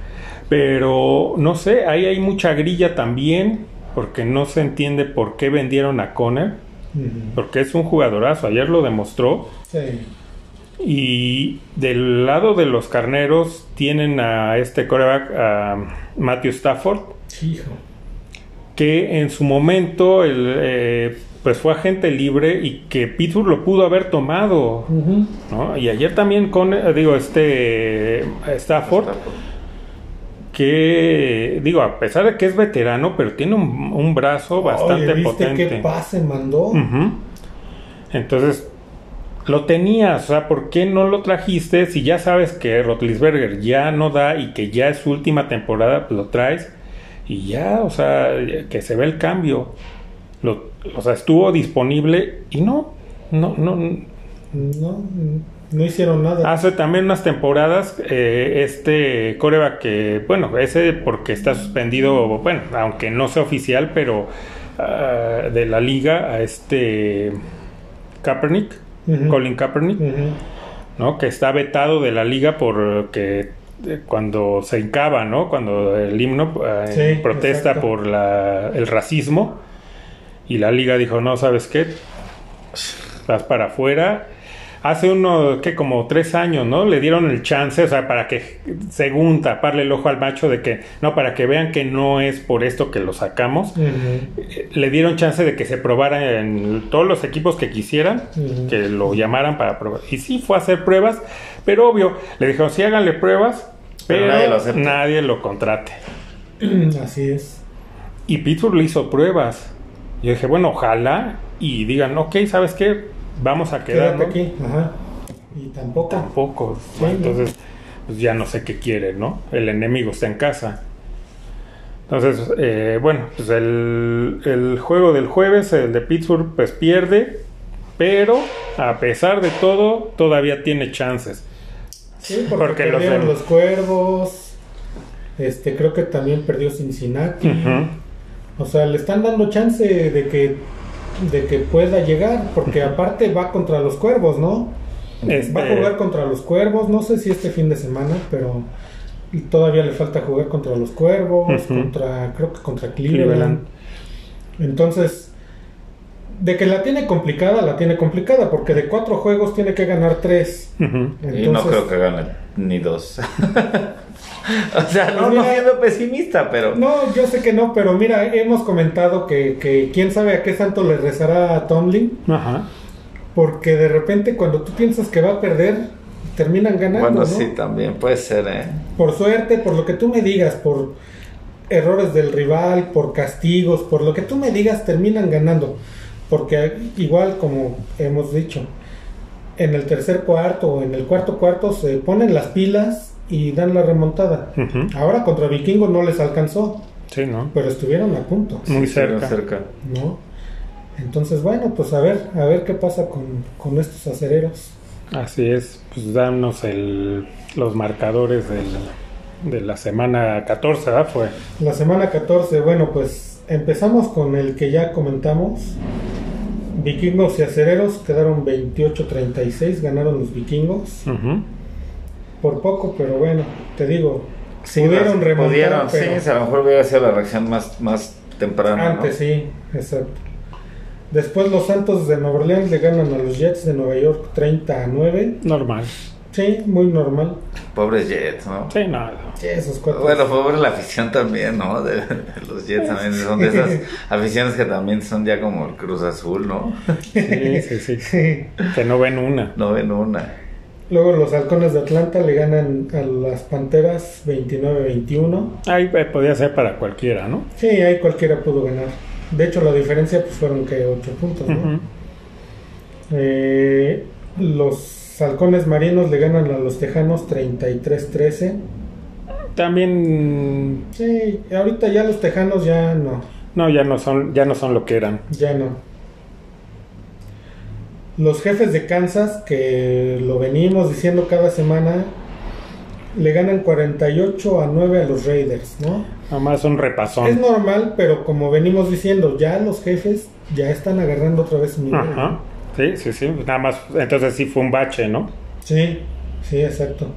Pero no sé, ahí hay mucha grilla también, porque no se entiende por qué vendieron a Conner, porque es un jugadorazo, ayer lo demostró. Sí. Y del lado de los carneros tienen a este coreback, a Matthew Stafford. Hijo que en su momento el, eh, pues fue agente libre y que Pittsburgh lo pudo haber tomado. Y ayer también con, eh, digo, este Stafford, que, digo, a pesar de que es veterano, pero tiene un, brazo bastante ¿viste potente. ¿Qué pase mandó? Entonces, lo tenías, o sea, ¿por qué no lo trajiste? Si ya sabes que Rotlisberger ya no da y que ya es su última temporada, pues lo traes y ya, o sea, que se ve el cambio. Lo, o sea, estuvo disponible y no, no, no. No, no hicieron nada. Hace también unas temporadas eh, este coreback que, bueno, ese porque está suspendido, bueno, aunque no sea oficial, pero ah, de la liga a este Kaepernick, Colin Kaepernick, ¿no? Que está vetado de la liga porque cuando se hincaba, ¿no? Cuando el himno eh, protesta por la, el racismo y la liga dijo, no, ¿sabes qué? Vas para afuera. Hace uno, que como tres años, ¿no? Le dieron el chance, o sea, para que, según taparle el ojo al macho de que, no, para que vean que no es por esto que lo sacamos, eh, le dieron chance de que se probara en todos los equipos que quisieran, que lo llamaran para probar. Y sí, fue a hacer pruebas, pero obvio, le dijeron, sí, háganle pruebas, pero, nadie, lo contrate. Así es. Y Pittsburgh le hizo pruebas. Yo dije, bueno, ojalá y digan, ok, ¿sabes qué? Vamos a quedar. aquí. Ajá. Y tampoco. Tampoco. entonces, pues ya no sé qué quiere, ¿no? El enemigo está en casa. Entonces, eh, bueno, pues el, el, juego del jueves, el de Pittsburgh, pues pierde, pero a pesar de todo, todavía tiene chances. Sí, porque, perdieron los, cuervos. Este, creo que también perdió Cincinnati. O sea, le están dando chance de que de que pueda llegar, porque aparte va contra los cuervos, ¿no? Este va a jugar contra los cuervos, no sé si este fin de semana, pero todavía le falta jugar contra los cuervos, contra, creo que contra Cleveland. Entonces, de que la tiene complicada, la tiene complicada, porque de cuatro juegos tiene que ganar tres. y no creo que gane ni dos. o sea, no, Pues no mira- siendo pesimista, pero. No, yo sé que no, pero mira, hemos comentado que, que quién sabe a qué santo le rezará a Tomlin, Ajá. porque de repente cuando tú piensas que va a perder, terminan ganando, Bueno, ¿no? sí, también puede ser, ¿eh? Por suerte, por lo que tú me digas, por errores del rival, por castigos, por lo que tú me digas, terminan ganando. Porque igual como hemos dicho, en el tercer cuarto o en el cuarto cuarto se ponen las pilas y dan la remontada. Ahora contra Vikingos no les alcanzó, Sí, ¿no? pero estuvieron a punto, Muy cerca. ¿no? Entonces, bueno, pues a ver, a ver qué pasa con, con estos acereros. Así es. Pues danos el, los marcadores del, de la semana 14, ¿verdad? Fue. La semana 14, bueno, pues empezamos con el que ya comentamos. Vikingos y acereros quedaron 28-36, ganaron los vikingos. Ujú. Por poco, pero bueno, te digo, Sí, pudieron remontar, pudieron, pero sí, a lo mejor hubiera sido la reacción más, más temprana. antes ¿no? sí, exacto. Después los Santos de Nueva Orleans le ganan a los Jets de Nueva York 30 a 9. Normal. Sí, muy normal. Pobres Jets, ¿no? Sí, no. Sí, esos cuatro. Bueno, pobre la afición también, ¿no? De, de los Jets también son de esas aficiones que también son ya como el Cruz Azul, ¿no? Sí, sí, sí. Que no ven una. No ven una. Luego los Halcones de Atlanta le ganan a las Panteras 29-21. Ahí eh, podía ser para cualquiera, ¿no? Sí, ahí cualquiera pudo ganar. De hecho, la diferencia pues fueron que 8 puntos, ¿no? Eh, los halcones marinos le ganan a los tejanos 33-13. También Sí, ahorita ya los tejanos ya no, no ya no son ya no son lo que eran. ya no. Los jefes de Kansas, que lo venimos diciendo cada semana, le ganan 48 a 9 a los Raiders, ¿no? Nomás un Es repasón. normal, pero como venimos diciendo, ya los jefes ya están agarrando otra vez su nivel. Ajá. Sí, sí, sí. Nada más entonces sí fue un bache, ¿no? Sí, sí, exacto.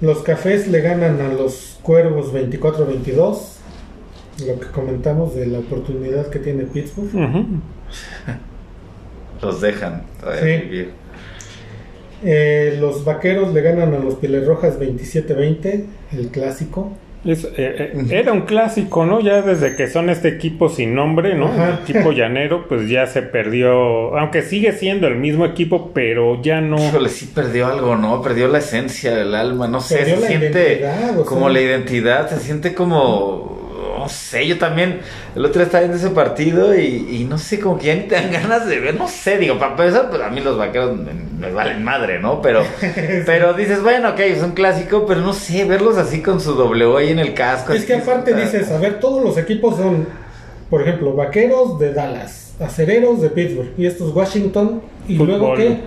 Los cafés le ganan a los cuervos 24-22. Lo que comentamos de la oportunidad que tiene Pittsburgh. Ujú. Los dejan todavía Sí. vivir. Eh, los vaqueros le ganan a los Pieles Rojas 27-20, el clásico. Es, eh, eh, era un clásico, ¿no? Ya desde que son este equipo sin nombre, ¿no? Ajá. El equipo llanero, pues ya se perdió, aunque sigue siendo el mismo equipo, pero ya no. Híjole, sí perdió algo, ¿no? Perdió la esencia del alma, no sé, Perdió se la siente como sea. la identidad, se siente como, no sé, yo también, el otro día estaba viendo ese partido y, y no sé, como que ya ni te dan ganas de ver, no sé, digo, para empezar, pues a mí los vaqueros me, me valen madre, ¿no? Pero, pero dices, bueno, ok, es un clásico, pero no sé, verlos así con su W ahí en el casco. Es que aparte está- dices, a ver, todos los equipos son, por ejemplo, vaqueros de Dallas, acereros de Pittsburgh y estos Washington. ¿Y luego qué?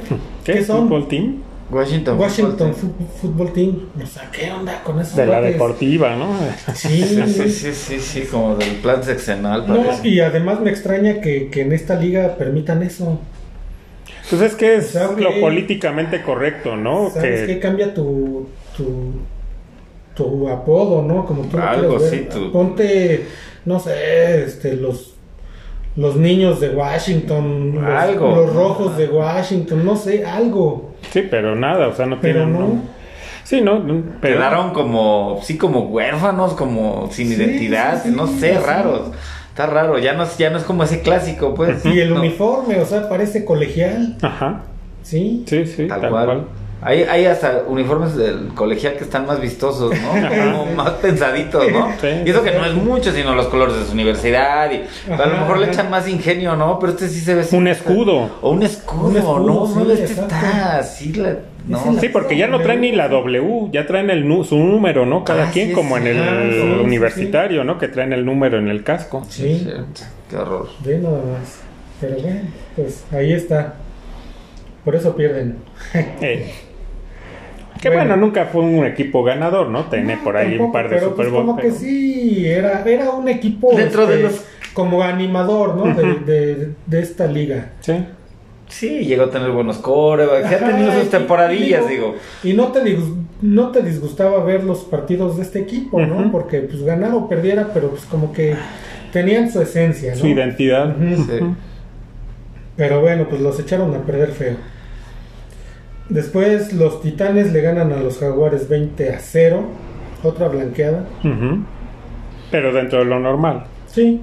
¿Qué, ¿Qué son? ¿Fútbol team? Washington. Washington Football Football Team. O sea, ¿qué onda con esos De la deportiva, ¿no? Sí. Sí, sí, sí, sí, como del plan sexenal, No, y además me extraña que, que en esta liga permitan eso. Pues es que es O sea, ok. lo políticamente correcto, ¿no? ¿Sabes Que qué? Cambia tu, tu, tu apodo, ¿no? Como tú Algo, sí, ver. Ponte, no sé, este, los, los niños de Washington, los, Algo. los rojos de Washington, no sé, algo. Sí, pero nada, o sea, no Pero tienen. no. Sí, no, pero Quedaron como, sí, como huérfanos, como sin Sí, identidad, sí, sí, no sé, raros. Está raro, ya no, es- ya no es como ese clásico, pues. Y el No, uniforme, o sea, parece colegial, Ajá. ¿sí? Sí, sí, Tal, tal, cual. cual. Hay, hay hasta uniformes del colegial que están más vistosos, ¿no? Como más pensaditos, ¿no? Sí. y eso que no es mucho, sino los colores de su universidad. Y a lo mejor le echan más ingenio, ¿no? Pero este sí se ve. Un escudo. O un escudo, Un escudo, ¿no? sí, no, este exacto. está así, la, no. Sí, porque ya no traen ni la W, ya traen el nu- su número, ¿no? Cada Ah, quien, sí, como sí. en el universitario, ¿no? Que traen el número en el casco. Sí. Qué horror. Ve nada más. Pero bueno, pues ahí está. Por eso pierden. Eh, que Bueno. bueno. nunca fue un equipo ganador, ¿no? Tiene No, por ahí tampoco, un par de pero, Super pues, Bowl. como pero- que sí, era, era un equipo Dentro de este, los- como animador, ¿no? De, de- de esta liga. Sí. Sí, llegó a tener buenos corebacks. Ya ha tenido sus temporadillas, y digo. Y no te, no te disgustaba ver los partidos de este equipo, ¿no? Porque pues ganara o perdiera, pero pues como que tenían su esencia, ¿no? Su identidad. Sí. Pero bueno, pues los echaron a perder feo. Después los Titanes le ganan a los Jaguares 20 a 0. Otra blanqueada. Pero dentro de lo normal. Sí.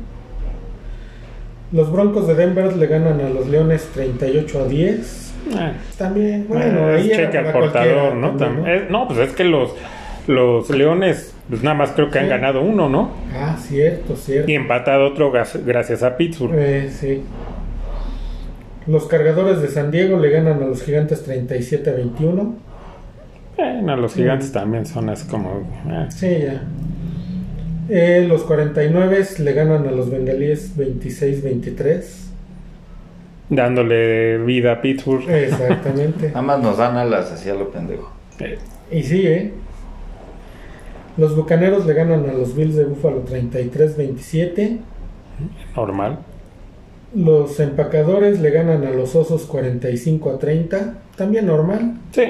Los Broncos de Denver le ganan a los Leones 38 a 10. Eh, También, bueno, bueno, es ahí portador, ¿no? también, Tam- eh, no, pues es que los, los Leones, pues nada más creo que han ganado uno, ¿no? Ah, cierto, cierto. Y empatado otro gracias a Pittsburgh. Eh, sí. Los cargadores de San Diego le ganan a los gigantes 37 a 21. Bueno, los gigantes también son así como... eh, Sí, ya. Eh, los 49 le ganan a los bengalíes 26 23. dándole vida a Pittsburgh. Exactamente. Nada más nos dan alas hacia lo pendejo. Eh, Y sí, ¿eh? Los bucaneros le ganan a los Bills de Buffalo 33 27. normal. Los empacadores le ganan a los osos 45 a 30. También normal. Sí.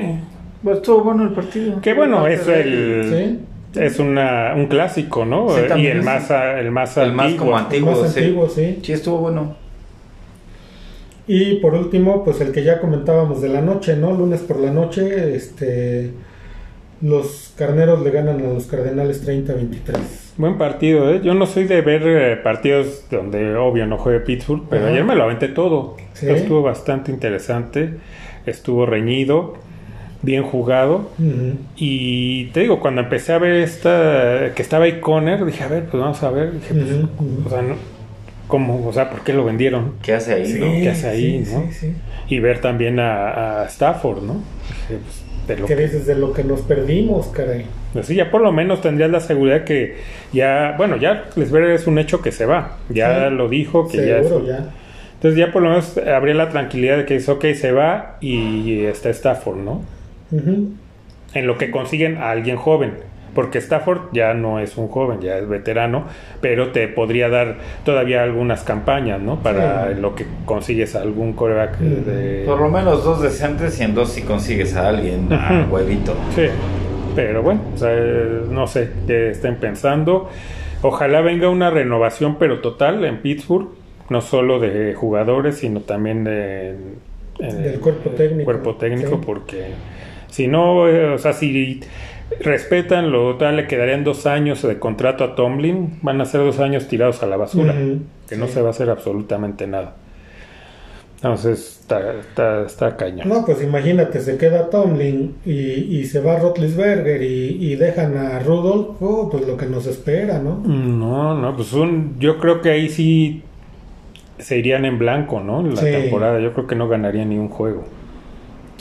Pues estuvo bueno el partido. Que bueno, es el... Sí. Es una, un clásico, ¿no? Sí, y el más, a- el más El más como antiguo. antiguo, Más sí. antiguo, sí. Sí, estuvo bueno. Y por último, pues el que ya comentábamos de la noche, ¿no? Lunes por la noche, este los carneros le ganan a los cardenales 30-23. Buen partido, ¿eh? Yo no soy de ver eh, partidos donde obvio no juegue Pittsburgh, pero Ajá. ayer me lo aventé todo. Sí. Estuvo bastante interesante, estuvo reñido, bien jugado. Y te digo, cuando empecé a ver esta, que estaba ahí Conner, dije, a ver, pues vamos a ver. Dije, pues, o sea, no, ¿cómo? O sea, ¿por qué lo vendieron? ¿Qué hace ahí, Sí, no? ¿Qué hace ahí, sí, no? sí, sí. Y ver también a, a Stafford, ¿no? Dije, pues, de lo ¿Qué que- dices de lo que nos perdimos, caray? Pues sí, ya por lo menos tendrías la seguridad que ya, bueno, ya Lesberger es un hecho que se va. Ya Sí. lo dijo, que ya, es- ya. Entonces ya por lo menos habría la tranquilidad de que dice, ok, se va y está Stafford, ¿no? En lo que consiguen a alguien joven. Porque Stafford ya no es un joven, ya es veterano, pero te podría dar todavía algunas campañas, ¿no? Para Sí. lo que consigues algún coreback de... Por lo menos dos decentes y en dos si consigues a alguien, a huevito. Sí, pero bueno, o sea, no sé qué estén pensando. Ojalá venga una renovación, pero total en Pittsburgh, no solo de jugadores, sino también de, eh, Del cuerpo técnico. cuerpo técnico, Sí. porque si no, eh, o sea, si respetan lo tal, le quedarían dos años de contrato a Tomlin, van a ser dos años tirados a la basura, que no sí. se va a hacer absolutamente nada. Entonces, está, está, está cañón. No, pues imagínate, se queda Tomlin y, y se va Rotlisberger y, y dejan a Rudolph, oh, pues lo que nos espera, ¿no? No, no, pues un, yo creo que ahí sí se irían en blanco, ¿no? La Sí. temporada, yo creo que no ganaría ni un juego.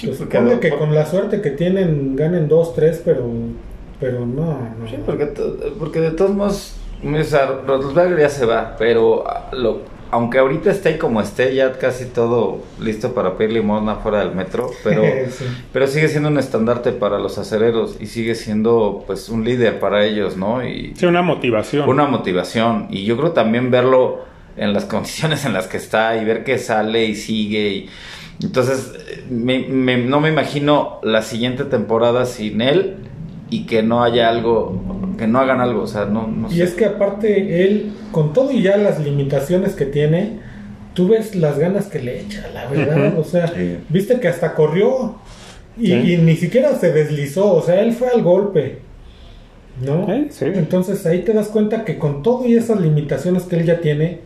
Pues porque- supone que con la suerte que tienen ganen dos, tres, pero, pero no, no. Sí, porque, porque de todos modos, Roethlisberger ya se va, pero ah, lo, aunque ahorita esté como esté, ya casi todo listo para pedir limosna fuera del metro, pero, Sí. pero sigue siendo un estandarte para los acereros y sigue siendo pues un líder para ellos, ¿no? Y Sí, una motivación. una motivación y yo creo también verlo en las condiciones en las que está y ver que sale y sigue y entonces me- me- no me imagino la siguiente temporada sin él y que no haya algo que no hagan algo o sea no, no Y sé es que aparte él, con todo y ya las limitaciones que tiene, tú ves las ganas que le echa, la verdad. O sea, Sí. viste que hasta corrió y, Sí. y ni siquiera se deslizó, o sea, él fue al golpe. ¿No? Eh, sí. Entonces ahí te das cuenta que con todo y esas limitaciones que él ya tiene,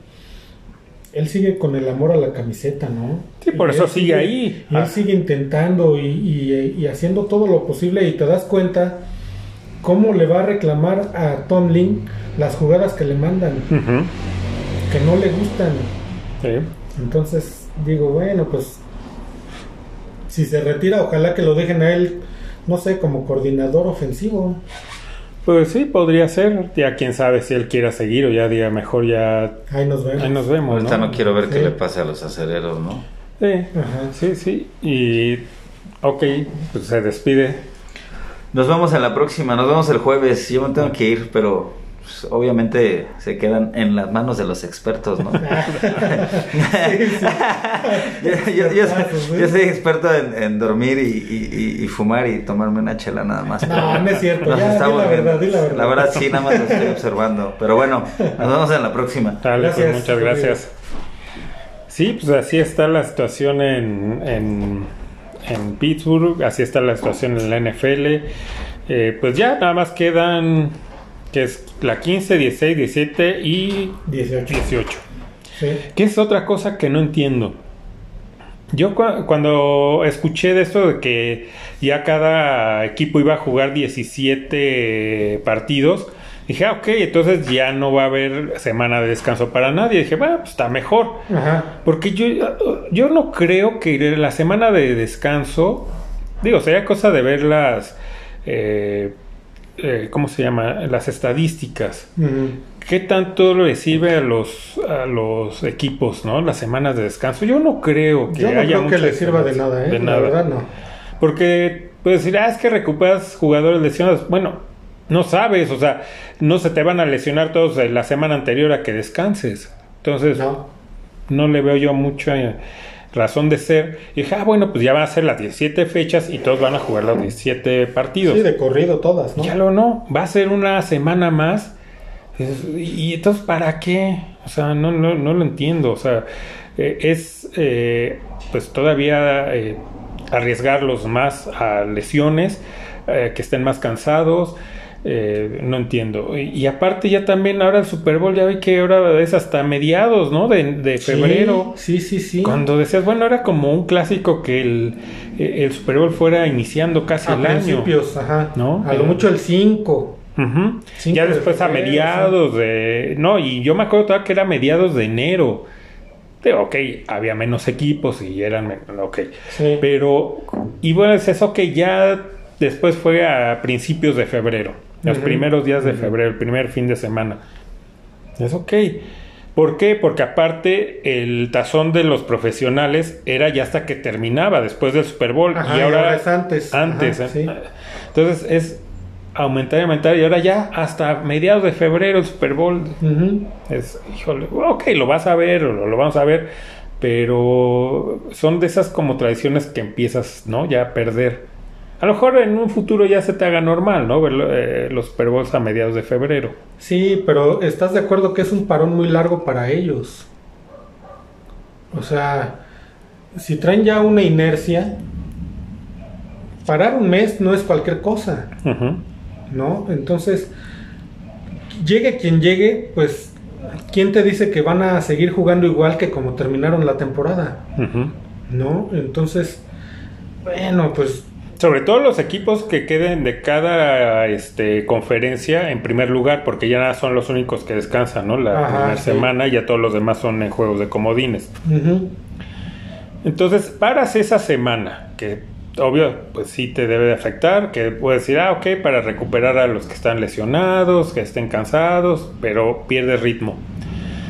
él sigue con el amor a la camiseta, ¿no? Sí, por Y eso sigue ahí. Y él Ah. sigue intentando y, y- y haciendo todo lo posible y te das cuenta cómo le va a reclamar a Tomlin las jugadas que le mandan, que no le gustan. Sí. Entonces digo, bueno, pues si se retira, ojalá que lo dejen a él, no sé, como coordinador ofensivo. Pues sí, podría ser. Ya quién sabe si él quiera seguir o ya diga mejor ya Ahí nos vemos. ahí nos vemos, ahorita no, ¿no? quiero ver qué Sí. le pase a los acereros no Sí, Ajá. sí, sí. Y ok, pues se despide. nos vemos en la próxima nos vemos el jueves yo me tengo que ir pero pues, obviamente se quedan en las manos de los expertos no Sí, sí. yo, yo- yo soy, Expertazos, yo soy experto en, en dormir y, y- y- y fumar y tomarme una chela nada más. No, no es cierto. Nos Ya, di estamos la verdad, la verdad. sí, nada más lo estoy observando. Pero bueno, nos vemos en la próxima. Dale, pues, Gracias. muchas gracias. Sí, pues así está la situación en, en, en Pittsburgh, así está la situación en la NFL. Eh, pues ya nada más quedan, que es la 15, 16, 17 y 18. 18. Sí. Que es otra cosa que no entiendo. Yo cua- cuando escuché de esto de que ya cada equipo iba a jugar 17 partidos, dije, ah, ok, entonces ya no va a haber semana de descanso para nadie. Dije, bueno, pues está mejor. Ajá. Porque yo, yo no creo que la semana de descanso, digo, sería cosa de ver las, eh, eh, ¿cómo se llama? Las estadísticas. ¿Qué tanto le sirve a los, a los equipos, ¿no? Las semanas de descanso. Yo no creo que Yo no haya creo que le sirva de nada, ¿eh? De La verdad no. Porque puedes decir, ah, es que recuperas jugadores lesionados. Bueno, no sabes, o sea, no se te van a lesionar todos de la semana anterior a que descanses. Entonces, No. no le veo yo mucha eh, razón de ser. Y dije, ah, bueno, pues ya van a ser las 17 fechas y todos van a jugar los 17 partidos. Sí, de corrido todas, ¿no? Ya lo no, va a ser una semana más. Y entonces, ¿para qué? O sea, no, no, no lo entiendo. O sea, eh, es eh, pues todavía eh, arriesgarlos más a lesiones, eh, que estén más cansados. Eh, no entiendo. Y, y aparte ya también ahora el Super Bowl, ya ve que ahora es hasta mediados, ¿no? De, de febrero. Sí, sí, sí. Cuando decías, bueno, era como un clásico que el, eh, el Super Bowl fuera iniciando casi a el año. principios, ajá. ¿No? A lo Eh, mucho el 5. Ujú. Cinco Ya de después a febrero, mediados de... No, y yo me acuerdo todavía que era mediados de enero. De, ok, había menos equipos y eran... Ok. Sí. Pero... Y bueno, es eso que ya después fue a principios de febrero. Los primeros días de febrero, el primer fin de semana. Es ok. ¿Por qué? Porque aparte el tazón de los profesionales era ya hasta que terminaba, después del Super Bowl. Ajá, y y ahora, es antes. Antes. Ajá, ¿eh? sí. Entonces es aumentar y aumentar. Y ahora ya hasta mediados de febrero el Super Bowl. Es, híjole, ok, lo vas a ver o lo, lo vamos a ver. Pero son de esas como tradiciones que empiezas, ¿no? Ya a perder. A lo mejor en un futuro ya se te haga normal, ¿no? Ver eh, los Super Bowls a mediados de febrero. Sí, pero ¿estás de acuerdo que es un parón muy largo para ellos? O sea, si traen ya una inercia, parar un mes no es cualquier cosa. ¿no? Entonces, llegue quien llegue, pues, ¿quién te dice que van a seguir jugando igual que como terminaron la temporada? ¿No? Entonces, bueno, pues Sobre todo los equipos que queden de cada este, conferencia en primer lugar, porque ya son los únicos que descansan, ¿no? La Ajá, primera sí. semana y ya todos los demás son en juegos de comodines. Entonces, paras esa semana, que obvio, pues sí te debe de afectar, que puedes decir, ah, ok, para recuperar a los que están lesionados, que estén cansados, pero pierdes ritmo.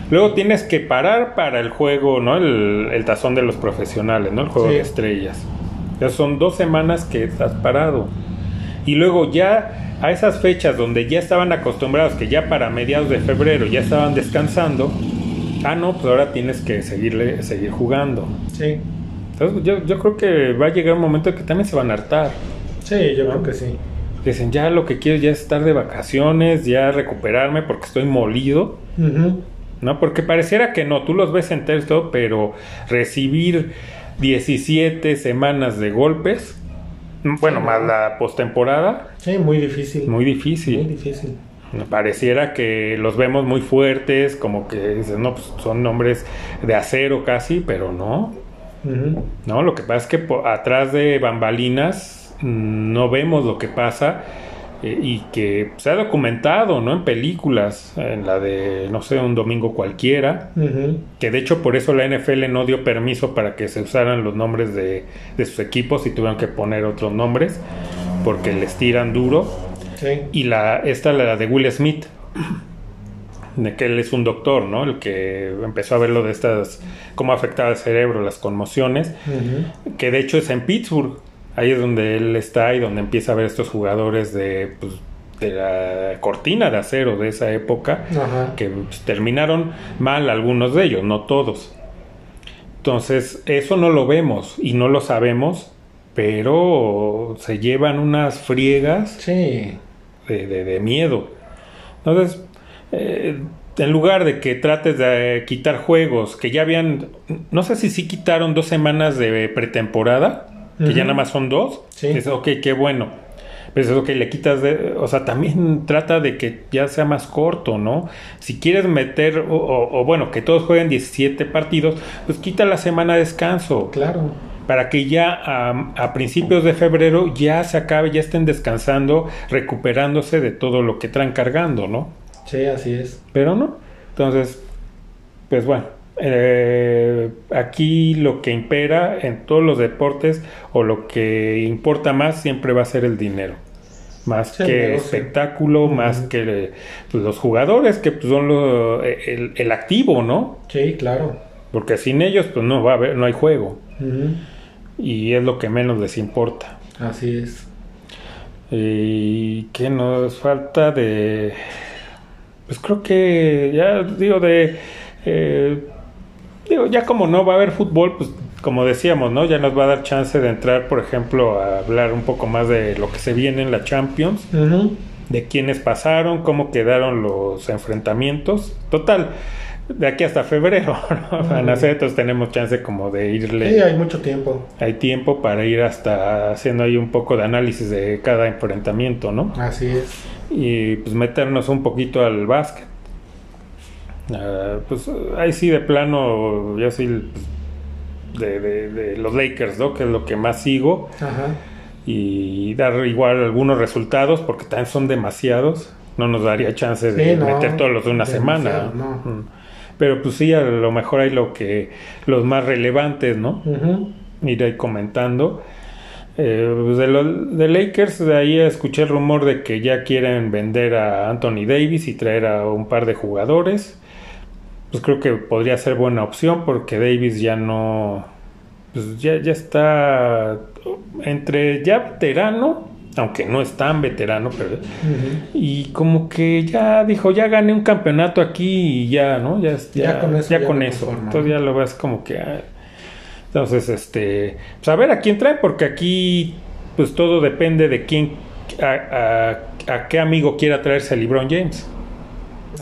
Luego tienes que parar para el juego, ¿no? El, el tazón de los profesionales, ¿no? El juego Sí. de estrellas. Ya son dos semanas que estás parado. Y luego ya a esas fechas donde ya estaban acostumbrados, que ya para mediados de febrero ya estaban descansando, ah, no, pues ahora tienes que seguirle, seguir jugando. sí, Entonces, yo, yo creo que va a llegar un momento que también se van a hartar. sí, yo creo que sí. Dicen, ya lo que quiero ya es estar de vacaciones, ya recuperarme porque estoy molido. Ujú. ¿No? Porque pareciera que no, tú los ves enteros todo, pero recibir 17 semanas de golpes, bueno, Sí, más la postemporada, Sí, muy difícil. muy difícil. Muy difícil. Pareciera que los vemos muy fuertes, como que no, pues son hombres de acero casi, pero no. No, lo que pasa es que atrás de bambalinas mm, no vemos lo que pasa eh, y que se ha documentado, ¿no? En películas, en la de, no sé, un domingo cualquiera, que de hecho por eso la NFL no dio permiso para que se usaran los nombres de, de sus equipos y tuvieron que poner otros nombres porque les tiran duro. Sí. Y la, esta, la de Will Smith, de que él es un doctor, ¿no? El que empezó a ver lo de estas, cómo afectaba el cerebro, las conmociones, que de hecho es en Pittsburgh, ahí es donde él está y donde empieza a ver estos jugadores de, pues, de la cortina de acero de esa época, Ajá. que pues, terminaron mal algunos de ellos, no todos. Entonces, eso no lo vemos y no lo sabemos, pero se llevan unas friegas Sí. de, de- de miedo. Entonces, eh, en lugar de que trates de quitar juegos que ya habían, no sé si sí quitaron dos semanas de pretemporada, que ya nada más son dos, Sí. es ok, qué bueno. Pero es ok, le quitas de, o sea, también trata de que ya sea más corto, ¿no? Si quieres meter, o, o- o bueno, que todos jueguen 17 partidos, pues quita la semana de descanso Claro. para que ya a, a principios de febrero ya se acabe, ya estén descansando, recuperándose de todo lo que traen cargando, ¿no? Sí, así es. Pero no. Entonces, pues bueno, eh, aquí lo que impera en todos los deportes o lo que importa más siempre va a ser el dinero. Más Sí, que espectáculo, más que pues, los jugadores, que pues, son lo- el, el activo, ¿no? Sí, claro. Porque sin ellos pues no va a haber, no hay juego. Y es lo que menos les importa. Así es. Y que nos falta de. Pues creo que ya digo de. eh, digo, ya como no va a haber fútbol, pues como decíamos, ¿no? Ya nos va a dar chance de entrar, por ejemplo, a hablar un poco más de lo que se viene en la Champions, de quiénes pasaron, cómo quedaron los enfrentamientos. Total, de aquí hasta febrero, ¿no? Van a ser, entonces tenemos chance como de irle. Sí, hay mucho tiempo. Hay tiempo para ir hasta haciendo ahí un poco de análisis de cada enfrentamiento, ¿no? Así es. Y pues meternos un poquito al básquet. Ah, pues ahí sí de plano, yo sí de, de- de los Lakers, ¿no? Que es lo que más sigo. Ajá. Y dar igual algunos resultados, porque también son demasiados. No nos daría chance de Sí, no, meter todos los de una semana. no. Mm. Pero pues sí, a lo mejor hay lo que, los más relevantes, ¿no? Ir ahí comentando. Eh, pues de, los de Lakers, de ahí escuché el rumor de que ya quieren vender a Anthony Davis y traer a un par de jugadores. Pues creo que podría ser buena opción porque Davis ya no. Pues ya, ya está entre ya veterano, aunque no es tan veterano, pero. Y como que ya dijo, ya gané un campeonato aquí y ya, ¿no? Ya, ya, Ya con eso ya con eso. Entonces ya lo ves como que... ah, entonces, este... Pues a ver a quién trae, porque aquí pues todo depende de quién... A, a- a qué amigo quiera traerse a LeBron James.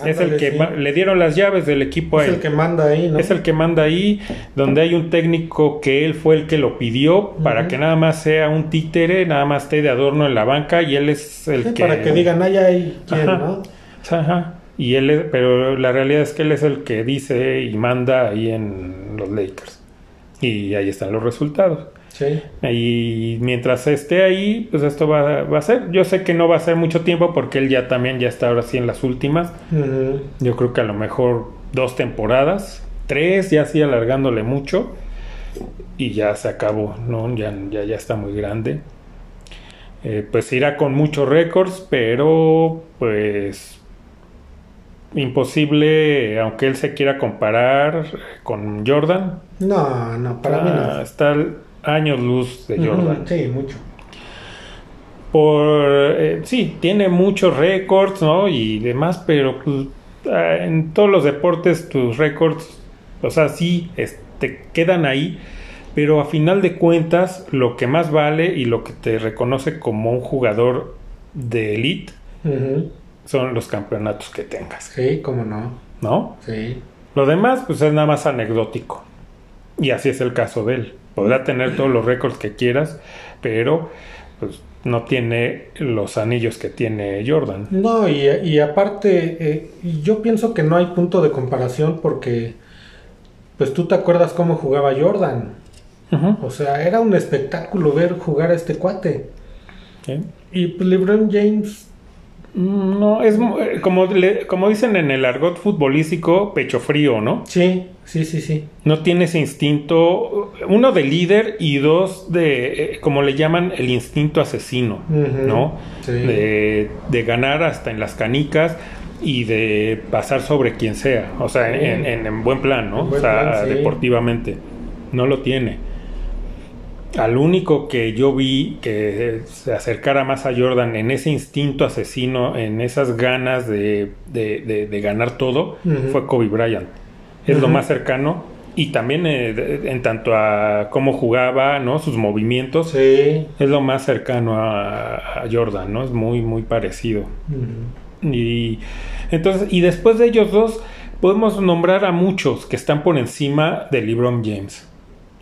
Es el que sí. le dieron las llaves del equipo a Es él. el que manda ahí, ¿no? Es el que manda ahí, donde hay un técnico que él fue el que lo pidió para que nada más sea un títere, nada más esté de adorno en la banca y él es el Sí, que... Para que digan, allá hay quién, Ajá. ¿no? Ajá. Y él, es- pero la realidad es que él es el que dice y manda ahí en los Lakers. Y ahí están los resultados. Sí. Y mientras esté ahí, pues esto va, va a ser. Yo sé que no va a ser mucho tiempo porque él ya también ya está ahora sí en las últimas. Yo creo que a lo mejor dos temporadas, tres, ya así alargándole mucho. Y ya se acabó, ¿no? Ya, ya, ya está muy grande. Eh, pues irá con muchos récords, pero pues imposible, aunque él se quiera comparar con Jordan. No, no, para mí ah, no. Está años luz de Jordan. Ujú, Sí, mucho. Por eh, sí, tiene muchos récords, ¿no? Y demás, pero pues, ah, en todos los deportes tus récords, o sea, sí, es- te quedan ahí, pero a final de cuentas lo que más vale y lo que te reconoce como un jugador de elite son los campeonatos que tengas, Sí, cómo no. ¿no? Sí. Lo demás, pues es nada más anecdótico. Y así es el caso de él. Podrá tener todos los récords que quieras, pero pues no tiene los anillos que tiene Jordan. No, y, y aparte, eh, yo pienso que no hay punto de comparación porque, pues tú te acuerdas cómo jugaba Jordan. O sea, era un espectáculo ver jugar a este cuate. Y pues, LeBron James, No, es eh, como, le- como dicen en el argot futbolístico, pecho frío, ¿no? sí, sí, sí, sí. No tiene ese instinto, uno de líder y dos de, eh, como le llaman, el instinto asesino. ¿no? Sí. De, de ganar hasta en las canicas y de pasar sobre quien sea, o sea, Sí. en, en- en buen plan, ¿no? O sea, plan, sí. deportivamente. No lo tiene. Al único que yo vi que se acercara más a Jordan en ese instinto asesino, en esas ganas de, de- de- de ganar todo, fue Kobe Bryant. Es lo más cercano. Y también eh, en tanto a cómo jugaba, ¿no? Sus movimientos, Sí. es lo más cercano a, a Jordan, ¿no? Es muy, muy parecido. Y entonces, y después de ellos dos, podemos nombrar a muchos que están por encima de LeBron James.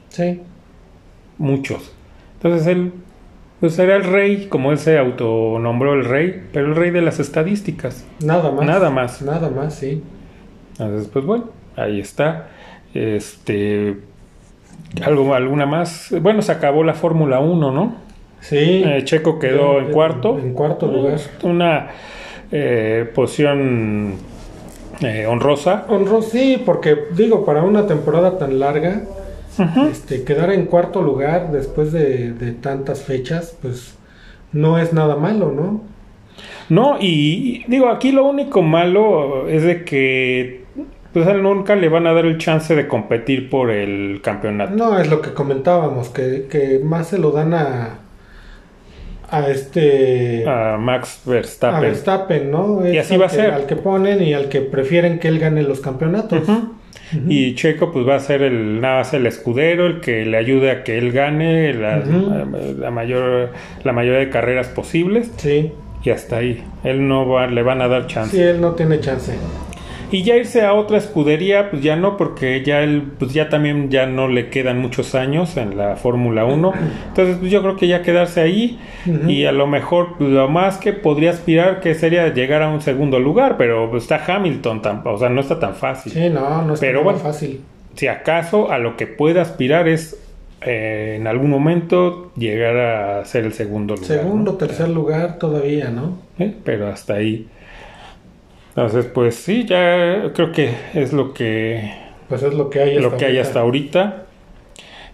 Sí. Muchos. Entonces él pues era el rey, como él se autonombró el rey, pero el rey de las estadísticas. Nada más. Nada más. Nada más, sí. Entonces, pues bueno, ahí está. Este algo alguna más. Bueno, se acabó la Fórmula 1, ¿no? Sí. Eh, Checo quedó en cuarto. En cuarto lugar. Una eh, posición eh, honrosa. Honrosa, sí, porque digo, para una temporada tan larga, este, quedar en cuarto lugar después de, de, tantas fechas, pues no es nada malo, ¿no? No, y digo, aquí lo único malo es de que pues a él nunca le van a dar el chance de competir por el campeonato. No, es lo que comentábamos, que, que más se lo dan a, a este a Max Verstappen. A Verstappen, ¿no? Es y así va a que, ser. Al que ponen y al que prefieren que él gane los campeonatos. Uh -huh. Uh -huh. Y Checo pues va a ser el nada más el escudero, el que le ayude a que él gane la, uh -huh. la mayor la mayoría de carreras posibles. Sí. Y hasta ahí. Él no va, le van a dar chance. Sí, él no tiene chance. Y ya irse a otra escudería, pues ya no, porque ya él, pues ya también ya no le quedan muchos años en la Fórmula 1. Entonces, pues yo creo que ya quedarse ahí uh -huh. y a lo mejor pues, lo más que podría aspirar que sería llegar a un segundo lugar, pero pues, está Hamilton, tan, o sea, no está tan fácil. Sí, no, no está pero, tan bueno, fácil. Si acaso a lo que puede aspirar es eh, en algún momento llegar a ser el segundo lugar. Segundo, ¿no? tercer lugar todavía, ¿no? ¿Eh? Pero hasta ahí. Entonces, pues sí, ya creo que es lo que pues es lo que hay hasta lo que hay hasta ahorita.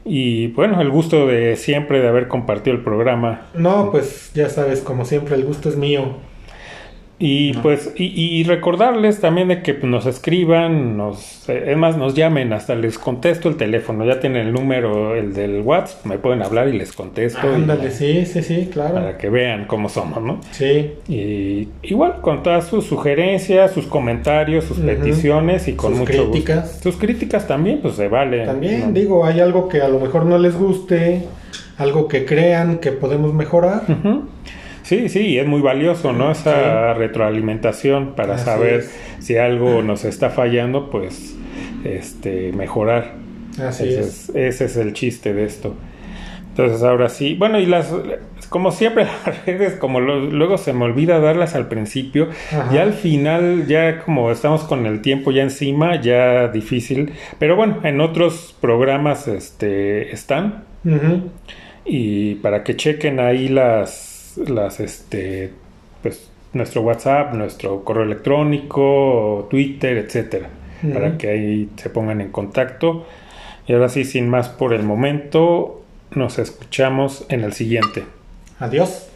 Y bueno, el gusto de siempre de haber compartido el programa. No, pues ya sabes, como siempre, el gusto es mío. Y no. pues, y, y, recordarles también de que nos escriban, nos, es más, nos llamen, hasta les contesto el teléfono, ya tienen el número, el del WhatsApp, me pueden hablar y les contesto. Ándale, y, sí, sí, sí, claro. Para que vean cómo somos, ¿no? Sí. Y igual, con todas sus sugerencias, sus comentarios, sus uh -huh. peticiones y con sus mucho críticas. Gusto. Sus críticas también, pues se vale. También, ¿no? digo, hay algo que a lo mejor no les guste, algo que crean que podemos mejorar. Uh -huh. Sí, sí, es muy valioso, ¿no? Esa sí. retroalimentación para Así saber es. si algo nos está fallando, pues este mejorar. Así ese es. es. Ese es el chiste de esto. Entonces ahora sí, bueno, y las, como siempre las redes, como lo, luego se me olvida darlas al principio, Ajá. ya al final, ya como estamos con el tiempo ya encima, ya difícil, pero bueno, en otros programas este, están, uh -huh. y para que chequen ahí las las este pues nuestro WhatsApp, nuestro correo electrónico, Twitter, etcétera, uh -huh. para que ahí se pongan en contacto. Y ahora sí, sin más por el momento, nos escuchamos en el siguiente. Adiós.